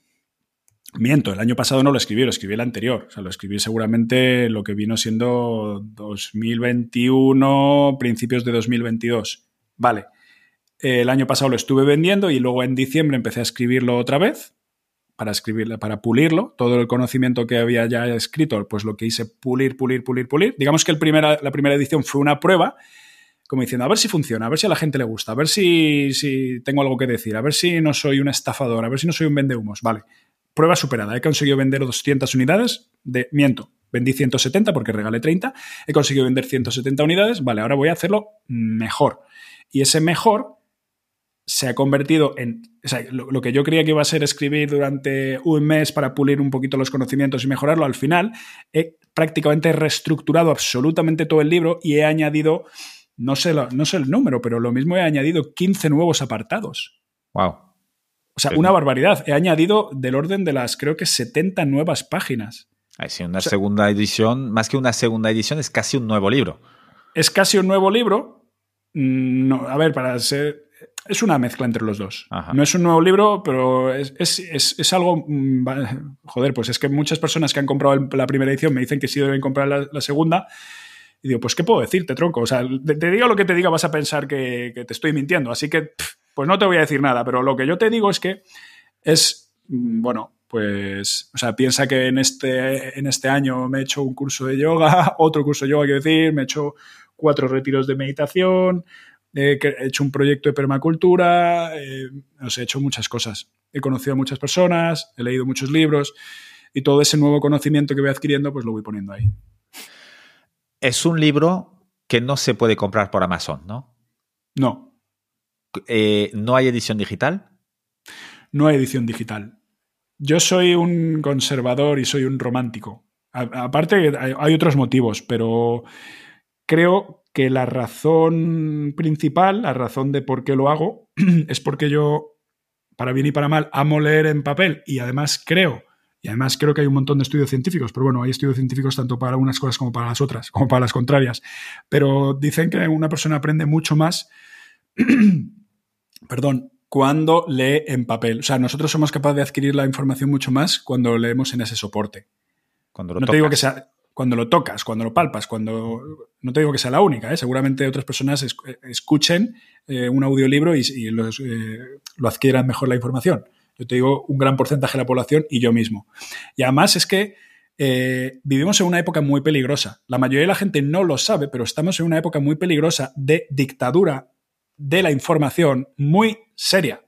Miento, el año pasado no lo escribí, lo escribí el anterior. O sea, lo escribí seguramente lo que vino siendo 2021, principios de 2022. Vale. El año pasado lo estuve vendiendo y luego en diciembre empecé a escribirlo otra vez para escribirlo, para pulirlo. Todo el conocimiento que había ya escrito, pues lo que hice pulir, pulir, pulir, pulir. Digamos que el primera, la primera edición fue una prueba como diciendo, a ver si funciona, a ver si a la gente le gusta, a ver si, si tengo algo que decir, a ver si no soy un estafador, a ver si no soy un vendehumos. Vale, prueba superada. He conseguido vender 200 unidades de, miento, vendí 170 porque regalé 30, he conseguido vender 170 unidades, vale, ahora voy a hacerlo mejor. Y ese mejor se ha convertido en, o sea, lo, que yo creía que iba a ser escribir durante un mes para pulir un poquito los conocimientos y mejorarlo, al final he prácticamente reestructurado absolutamente todo el libro y he añadido no sé, no sé el número, pero lo mismo he añadido 15 nuevos apartados. Wow. O sea, una barbaridad. He añadido del orden de las, creo que 70 nuevas páginas. sí, una segunda edición, más que una segunda edición, es casi un nuevo libro. Es casi un nuevo libro. Mm, no, a ver, para ser. Es una mezcla entre los dos. No es un nuevo libro, pero es, algo. Mm, joder, pues es que muchas personas que han comprado la primera edición me dicen que sí deben comprar la segunda y digo, pues, ¿qué puedo decirte, tronco? O sea, te, diga lo que te diga, vas a pensar que, te estoy mintiendo. Así que, pues no te voy a decir nada. Pero lo que yo te digo es que es, mm, bueno, pues, o sea, piensa que en este, en este año me he hecho un curso de yoga, otro curso de yoga, quiero decir, me he hecho cuatro retiros de meditación, he hecho un proyecto de permacultura, eh, he hecho muchas cosas. He conocido a muchas personas, he leído muchos libros y todo ese nuevo conocimiento que voy adquiriendo, pues lo voy poniendo ahí. Es un libro que no se puede comprar por Amazon, ¿no? No. Eh, ¿No hay edición digital? No hay edición digital. Yo soy un conservador y soy un romántico. aparte, hay otros motivos, pero creo que la razón principal, la razón de por qué lo hago, es porque yo, para bien y para mal, amo leer en papel y además creo y además creo que hay un montón de estudios científicos, pero bueno, hay estudios científicos tanto para unas cosas como para las otras, como para las contrarias. Pero dicen que una persona aprende mucho más, perdón, cuando lee en papel. O sea, nosotros somos capaces de adquirir la información mucho más cuando leemos en ese soporte. Cuando lo no te digo que sea cuando lo tocas, cuando lo palpas, cuando no te digo que sea la única, ¿eh? seguramente otras personas escuchen eh, un audiolibro y, y eh, lo adquieran mejor la información. Yo te digo un gran porcentaje de la población y yo mismo. Y además es que eh, vivimos en una época muy peligrosa. La mayoría de la gente no lo sabe, pero estamos en una época muy peligrosa de dictadura de la información muy seria.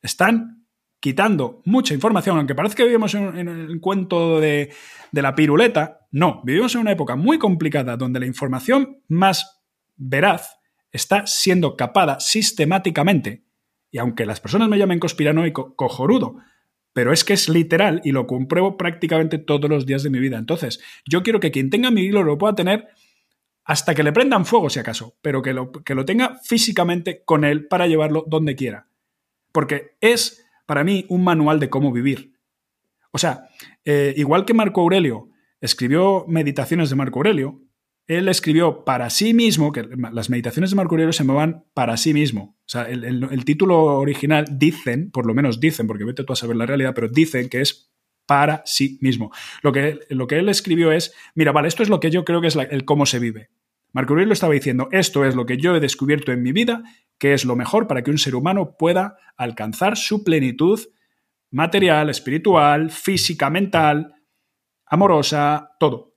Están quitando mucha información, aunque parezca que vivimos en, el cuento de, de la piruleta, no, vivimos en una época muy complicada donde la información más veraz está siendo capada sistemáticamente y aunque las personas me llamen conspiranoico, cojorudo, pero es que es literal y lo compruebo prácticamente todos los días de mi vida. Entonces, yo quiero que quien tenga mi libro lo pueda tener hasta que le prendan fuego, si acaso, pero que lo, que lo tenga físicamente con él para llevarlo donde quiera. Porque es para mí un manual de cómo vivir. O sea, eh, igual que Marco Aurelio escribió Meditaciones de Marco Aurelio, él escribió para sí mismo, que las meditaciones de Marco Aurelio se llamaban para sí mismo. O sea, el, título original dicen, por lo menos dicen, porque vete tú a saber la realidad, pero dicen que es para sí mismo. Lo que, lo que él escribió es, mira, vale, esto es lo que yo creo que es el cómo se vive. Marco Aurelio estaba diciendo, esto es lo que yo he descubierto en mi vida, que es lo mejor para que un ser humano pueda alcanzar su plenitud material, espiritual, física, mental, amorosa, todo.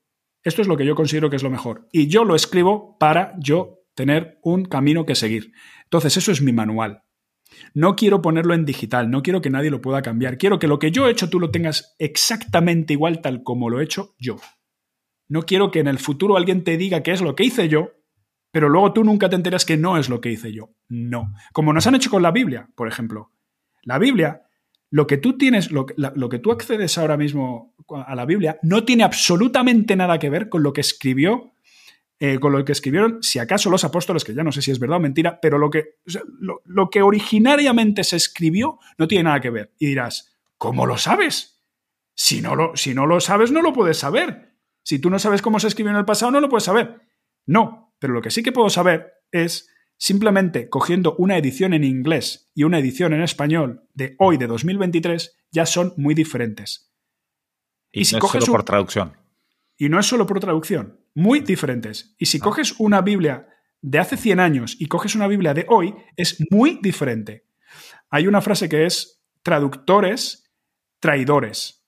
Esto es lo que yo considero que es lo mejor. Y yo lo escribo para yo tener un camino que seguir. Entonces, eso es mi manual. No quiero ponerlo en digital, no quiero que nadie lo pueda cambiar. Quiero que lo que yo he hecho tú lo tengas exactamente igual tal como lo he hecho yo. No quiero que en el futuro alguien te diga qué es lo que hice yo, pero luego tú nunca te enteras que no es lo que hice yo. No. Como nos han hecho con la Biblia, por ejemplo. La Biblia, lo que tú tienes, lo, que tú accedes ahora mismo a la Biblia, no tiene absolutamente nada que ver con lo que escribió eh, con lo que escribieron, si acaso los apóstoles, que ya no sé si es verdad o mentira, pero lo que, lo, que originariamente se escribió no tiene nada que ver. Y dirás, ¿cómo lo sabes? Si no lo, si no lo sabes, no lo puedes saber. Si tú no sabes cómo se escribió en el pasado, no lo puedes saber. No, pero lo que sí que puedo saber es simplemente cogiendo una edición en inglés y una edición en español de hoy, de 2023, ya son muy diferentes. Y, si no es solo por traducción. Y no es solo por traducción, muy diferentes. Y si ah. coges una Biblia de hace 100 años y coges una Biblia de hoy, es muy diferente. Hay una frase que es traductores, traidores.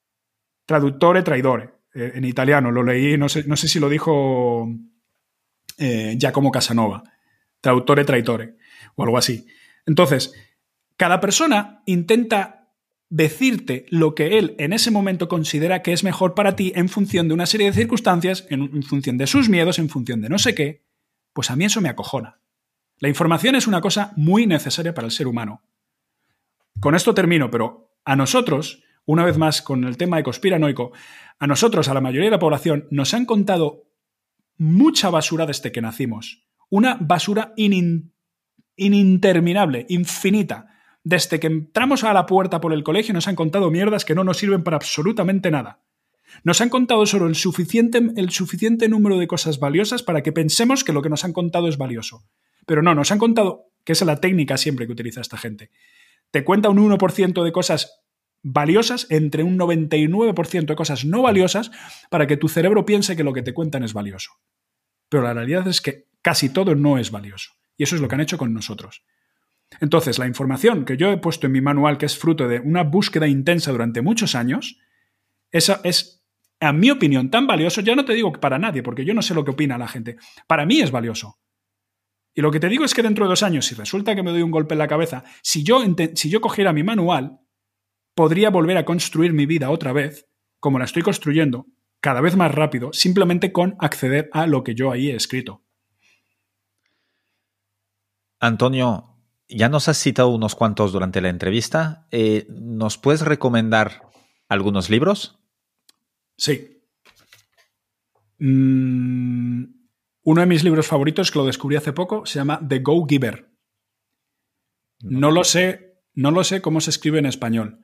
Traductore, traidore. Eh, en italiano, lo leí, no sé, no sé si lo dijo eh, Giacomo Casanova, traductore, traitore, o algo así. Entonces, cada persona intenta decirte lo que él en ese momento considera que es mejor para ti en función de una serie de circunstancias, en, función de sus miedos, en función de no sé qué, pues a mí eso me acojona. La información es una cosa muy necesaria para el ser humano. Con esto termino, pero a nosotros una vez más con el tema de conspiranoico, a nosotros, a la mayoría de la población, nos han contado mucha basura desde que nacimos. Una basura ininterminable, infinita. Desde que entramos a la puerta por el colegio nos han contado mierdas que no nos sirven para absolutamente nada. Nos han contado solo el suficiente, el suficiente número de cosas valiosas para que pensemos que lo que nos han contado es valioso. Pero no, nos han contado, que es la técnica siempre que utiliza esta gente. Te cuenta un 1% de cosas valiosas entre un 99% de cosas no valiosas para que tu cerebro piense que lo que te cuentan es valioso. Pero la realidad es que casi todo no es valioso. Y eso es lo que han hecho con nosotros. Entonces, la información que yo he puesto en mi manual, que es fruto de una búsqueda intensa durante muchos años, esa es, a mi opinión, tan valioso, ya no te digo para nadie, porque yo no sé lo que opina la gente, para mí es valioso. Y lo que te digo es que dentro de dos años, si resulta que me doy un golpe en la cabeza, si yo, si yo cogiera mi manual podría volver a construir mi vida otra vez, como la estoy construyendo, cada vez más rápido, simplemente con acceder a lo que yo ahí he escrito. Antonio, ya nos has citado unos cuantos durante la entrevista. Eh, ¿Nos puedes recomendar algunos libros? Sí. Mm, uno de mis libros favoritos, que lo descubrí hace poco, se llama The Go Giver. No lo sé, no lo sé cómo se escribe en español.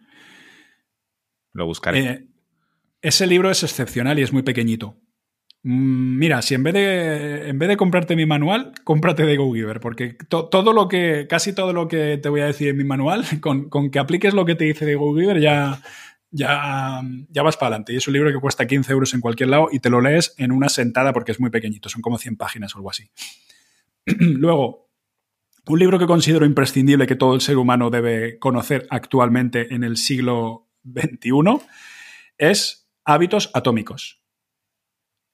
Lo buscaré. Eh, ese libro es excepcional y es muy pequeñito. Mm, mira, si en vez de, en vez de comprarte mi manual, cómprate de GoGiver, porque todo lo que, casi todo lo que te voy a decir en mi manual, con, que apliques lo que te dice de GoGiver, ya, ya, ya vas para adelante. Y es un libro que cuesta 15 euros en cualquier lado y te lo lees en una sentada porque es muy pequeñito, son como 100 páginas o algo así. Luego, un libro que considero imprescindible que todo el ser humano debe conocer actualmente en el siglo 21 es Hábitos Atómicos.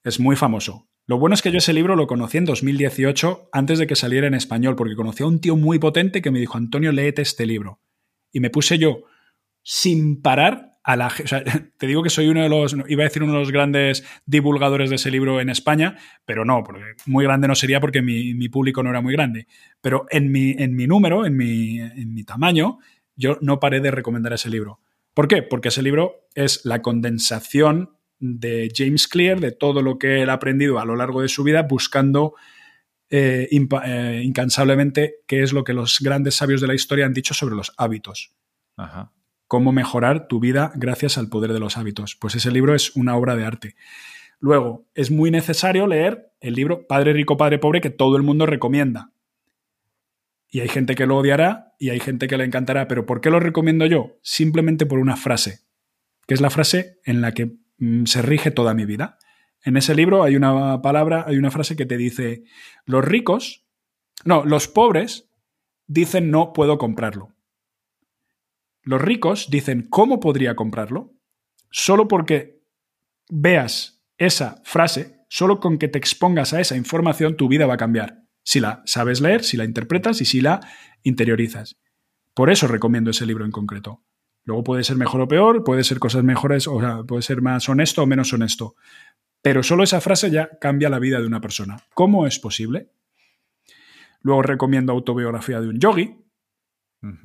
Es muy famoso. Lo bueno es que yo ese libro lo conocí en 2018 antes de que saliera en español, porque conocí a un tío muy potente que me dijo, Antonio, léete este libro. Y me puse yo sin parar a la... O sea, te digo que soy uno de los, iba a decir uno de los grandes divulgadores de ese libro en España, pero no, porque muy grande no sería porque mi, público no era muy grande. Pero en mi, en mi número, en mi, en mi tamaño, yo no paré de recomendar ese libro. ¿Por qué? Porque ese libro es la condensación de James Clear de todo lo que él ha aprendido a lo largo de su vida buscando eh, eh, incansablemente qué es lo que los grandes sabios de la historia han dicho sobre los hábitos. cómo mejorar tu vida gracias al poder de los hábitos. Pues ese libro es una obra de arte. Luego, es muy necesario leer el libro Padre Rico, Padre Pobre que todo el mundo recomienda. Y hay gente que lo odiará y hay gente que le encantará. Pero ¿por qué lo recomiendo yo? Simplemente por una frase, que es la frase en la que se rige toda mi vida. En ese libro hay una palabra, hay una frase que te dice, los ricos, no, los pobres dicen no puedo comprarlo. Los ricos dicen cómo podría comprarlo. Solo porque veas esa frase, solo con que te expongas a esa información, tu vida va a cambiar. Si la sabes leer, si la interpretas y si la interiorizas. Por eso recomiendo ese libro en concreto. Luego puede ser mejor o peor, puede ser cosas mejores, o sea, puede ser más honesto o menos honesto. Pero solo esa frase ya cambia la vida de una persona. ¿Cómo es posible? Luego recomiendo autobiografía de un yogi.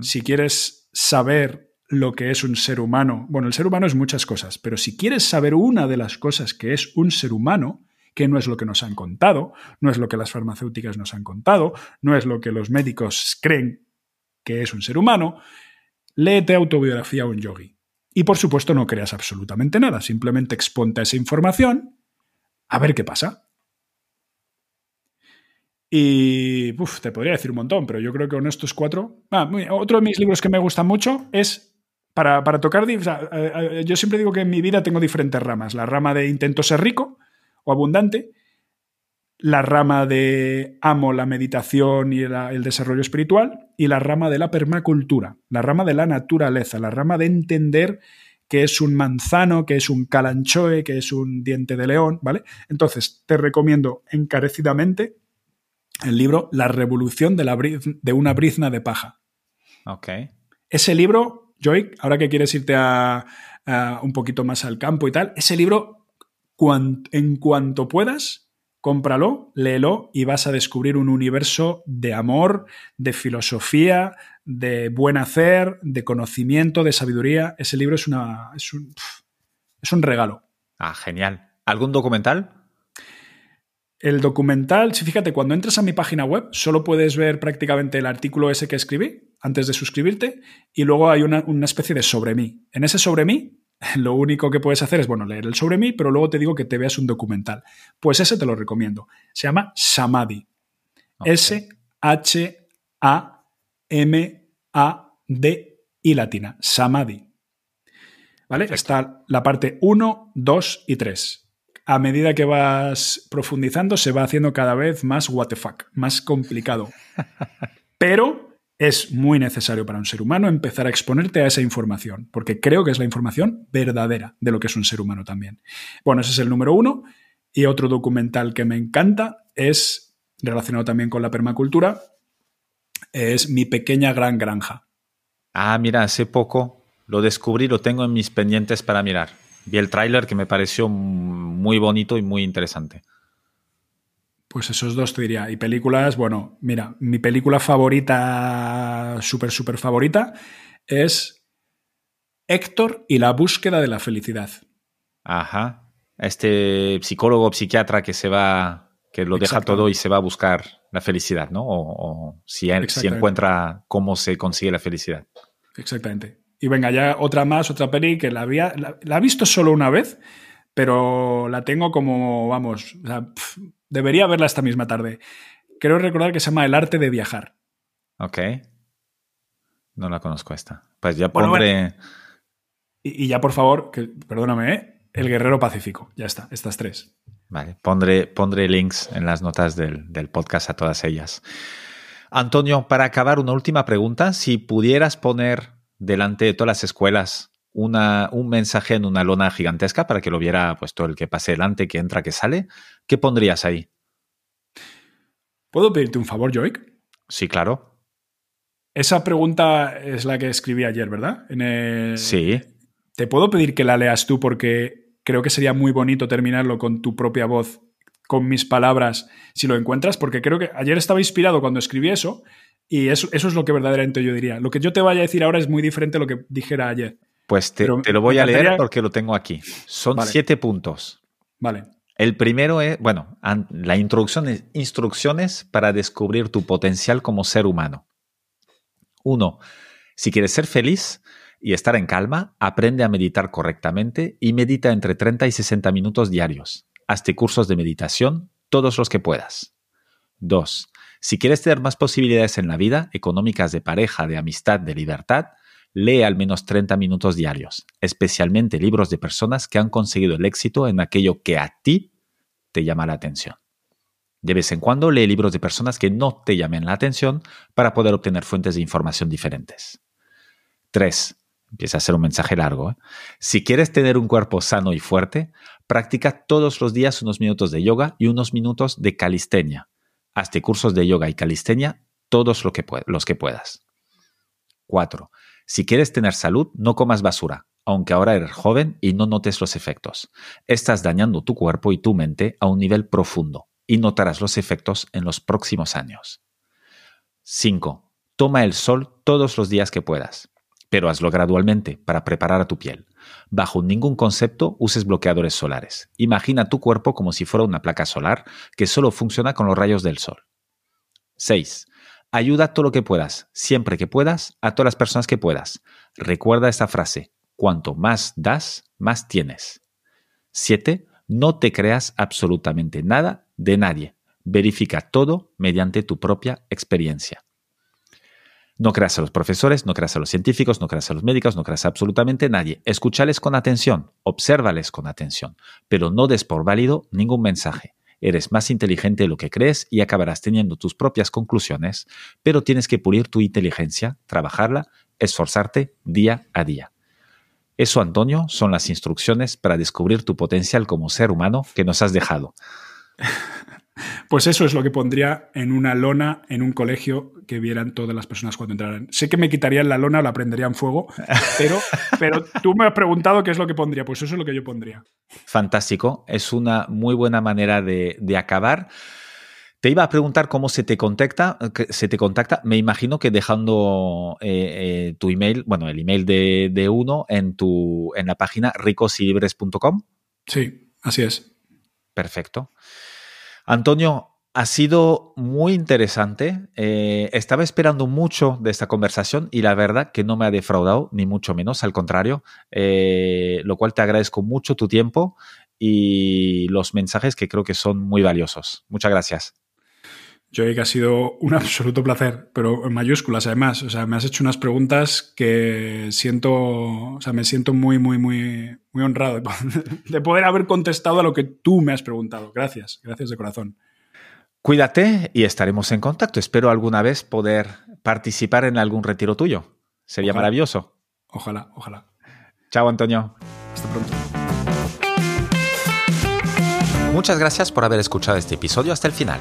Si quieres saber lo que es un ser humano, bueno, el ser humano es muchas cosas, pero si quieres saber una de las cosas que es un ser humano, que no es lo que nos han contado, no es lo que las farmacéuticas nos han contado, no es lo que los médicos creen que es un ser humano, léete autobiografía a un yogi. Y por supuesto no creas absolutamente nada, simplemente exponte esa información a ver qué pasa. Y te podría decir un montón, pero yo creo que con estos cuatro. Ah, otro de mis libros que me gusta mucho es para, tocar. yo siempre digo que en mi vida tengo diferentes ramas. La rama de intento ser rico o abundante, la rama de amo la meditación y el desarrollo espiritual, y la rama de la permacultura, la rama de la naturaleza, la rama de entender que es un manzano, que es un calanchoe, que es un diente de león, ¿vale? Entonces, te recomiendo encarecidamente el libro La revolución de, la de una brizna de paja. Ok. Ese libro, Joy, ahora que quieres irte a, un poquito más al campo y tal, ese libro, en cuanto puedas, cómpralo, léelo y vas a descubrir un universo de amor, de filosofía, de buen hacer, de conocimiento, de sabiduría. Ese libro es, una, es, un, es un regalo. Ah, genial. ¿Algún documental? El documental, si fíjate, cuando entras a mi página web, solo puedes ver prácticamente el artículo ese que escribí antes de suscribirte y luego hay una, una, especie de sobre mí. En ese sobre mí, lo único que puedes hacer es, bueno, leer el sobre mí, pero luego te digo que te veas un documental. Pues ese te lo recomiendo. Se llama Samadhi. S-H-A M, A, D y latina. Samadhi. ¿Vale? Está la parte 1, 2 y 3. A medida que vas profundizando, se va haciendo cada vez más what the fuck, más complicado. Pero es muy necesario para un ser humano empezar a exponerte a esa información, porque creo que es la información verdadera de lo que es un ser humano también. Bueno, ese es el número uno. Y otro documental que me encanta es relacionado también con la permacultura, es Mi pequeña gran granja. Ah, mira, hace poco lo descubrí, lo tengo en mis pendientes para mirar. Vi el tráiler que me pareció muy bonito y muy interesante. Pues esos dos te diría. Y películas, bueno, mira, mi película favorita, súper, súper favorita, es Héctor y la búsqueda de la felicidad. Ajá. Este psicólogo, psiquiatra que se va, que lo deja todo y se va a buscar la felicidad, ¿no? O, si, si, encuentra cómo se consigue la felicidad. Exactamente. Y venga, ya otra más, otra peli que la había, la, he visto solo una vez, pero la tengo como, vamos, debería verla esta misma tarde. Quiero recordar que se llama El arte de viajar. Ok. No la conozco esta. Pues ya pondré... y, ya, por favor, que, perdóname, ¿eh? El Guerrero Pacífico. Ya está, estas tres. Vale, pondré, pondré links en las notas del, podcast a todas ellas. Antonio, para acabar, una última pregunta. Si pudieras poner delante de todas las escuelas una, un mensaje en una lona gigantesca para que lo viera pues, todo el que pase delante, que entra, que sale, ¿qué pondrías ahí? ¿Puedo pedirte un favor, Joik? Sí, claro. Esa pregunta es la que escribí ayer, ¿verdad? Sí. ¿Te puedo pedir que la leas tú porque creo que sería muy bonito terminarlo con tu propia voz, con mis palabras, si lo encuentras, porque creo que ayer estaba inspirado cuando escribí eso y eso, eso es lo que verdaderamente yo diría. Lo que yo te vaya a decir ahora es muy diferente a lo que dijera ayer. Pues te, lo voy a leer porque lo tengo aquí. Son siete puntos. Vale. El primero es, bueno, la introducción es instrucciones para descubrir tu potencial como ser humano. Uno, si quieres ser feliz, y estar en calma, aprende a meditar correctamente y medita entre 30 y 60 minutos diarios. Hazte cursos de meditación, todos los que puedas. 2. Si quieres tener más posibilidades en la vida, económicas de pareja, de amistad, de libertad, lee al menos 30 minutos diarios, especialmente libros de personas que han conseguido el éxito en aquello que a ti te llama la atención. De vez en cuando lee libros de personas que no te llamen la atención para poder obtener fuentes de información diferentes. 3. Empieza a ser un mensaje largo. ¿eh? Si quieres tener un cuerpo sano y fuerte, practica todos los días unos minutos de yoga y unos minutos de calistenia. Hazte cursos de yoga y calistenia todos los que puedas. 4. Si quieres tener salud, no comas basura, aunque ahora eres joven y no notes los efectos. Estás dañando tu cuerpo y tu mente a un nivel profundo y notarás los efectos en los próximos años. 5. Toma el sol todos los días que puedas pero hazlo gradualmente para preparar a tu piel. Bajo ningún concepto uses bloqueadores solares. Imagina tu cuerpo como si fuera una placa solar que solo funciona con los rayos del sol. 6. Ayuda todo lo que puedas, siempre que puedas, a todas las personas que puedas. Recuerda esta frase, cuanto más das, más tienes. 7. No te creas absolutamente nada de nadie. Verifica todo mediante tu propia experiencia. No creas a los profesores, no creas a los científicos, no creas a los médicos, no creas a absolutamente nadie. Escúchales con atención, obsérvales con atención, pero no des por válido ningún mensaje. Eres más inteligente de lo que crees y acabarás teniendo tus propias conclusiones, pero tienes que pulir tu inteligencia, trabajarla, esforzarte día a día. Eso, Antonio, son las instrucciones para descubrir tu potencial como ser humano que nos has dejado. Pues eso es lo que pondría en una lona en un colegio que vieran todas las personas cuando entraran. Sé que me quitarían la lona o la prenderían fuego, pero, pero tú me has preguntado qué es lo que pondría. Pues eso es lo que yo pondría. Fantástico. Es una muy buena manera de, acabar. Te iba a preguntar cómo se te contacta. Se te contacta. Me imagino que dejando eh, eh, tu email, bueno, el email de, de, uno en, tu, en la página ricosilibres.com. Sí, así es. Perfecto. Antonio, ha sido muy interesante. Eh, estaba esperando mucho de esta conversación y la verdad que no me ha defraudado, ni mucho menos, al contrario, eh, lo cual te agradezco mucho tu tiempo y los mensajes que creo que son muy valiosos. Muchas gracias. Yo que ha sido un absoluto placer, pero en mayúsculas además. O sea, me has hecho unas preguntas que siento, o sea, me siento muy, muy, muy, muy honrado de poder haber contestado a lo que tú me has preguntado. Gracias, gracias de corazón. Cuídate y estaremos en contacto. Espero alguna vez poder participar en algún retiro tuyo. Sería maravilloso. Ojalá, ojalá. Chao, Antonio. Hasta pronto. Muchas gracias por haber escuchado este episodio hasta el final.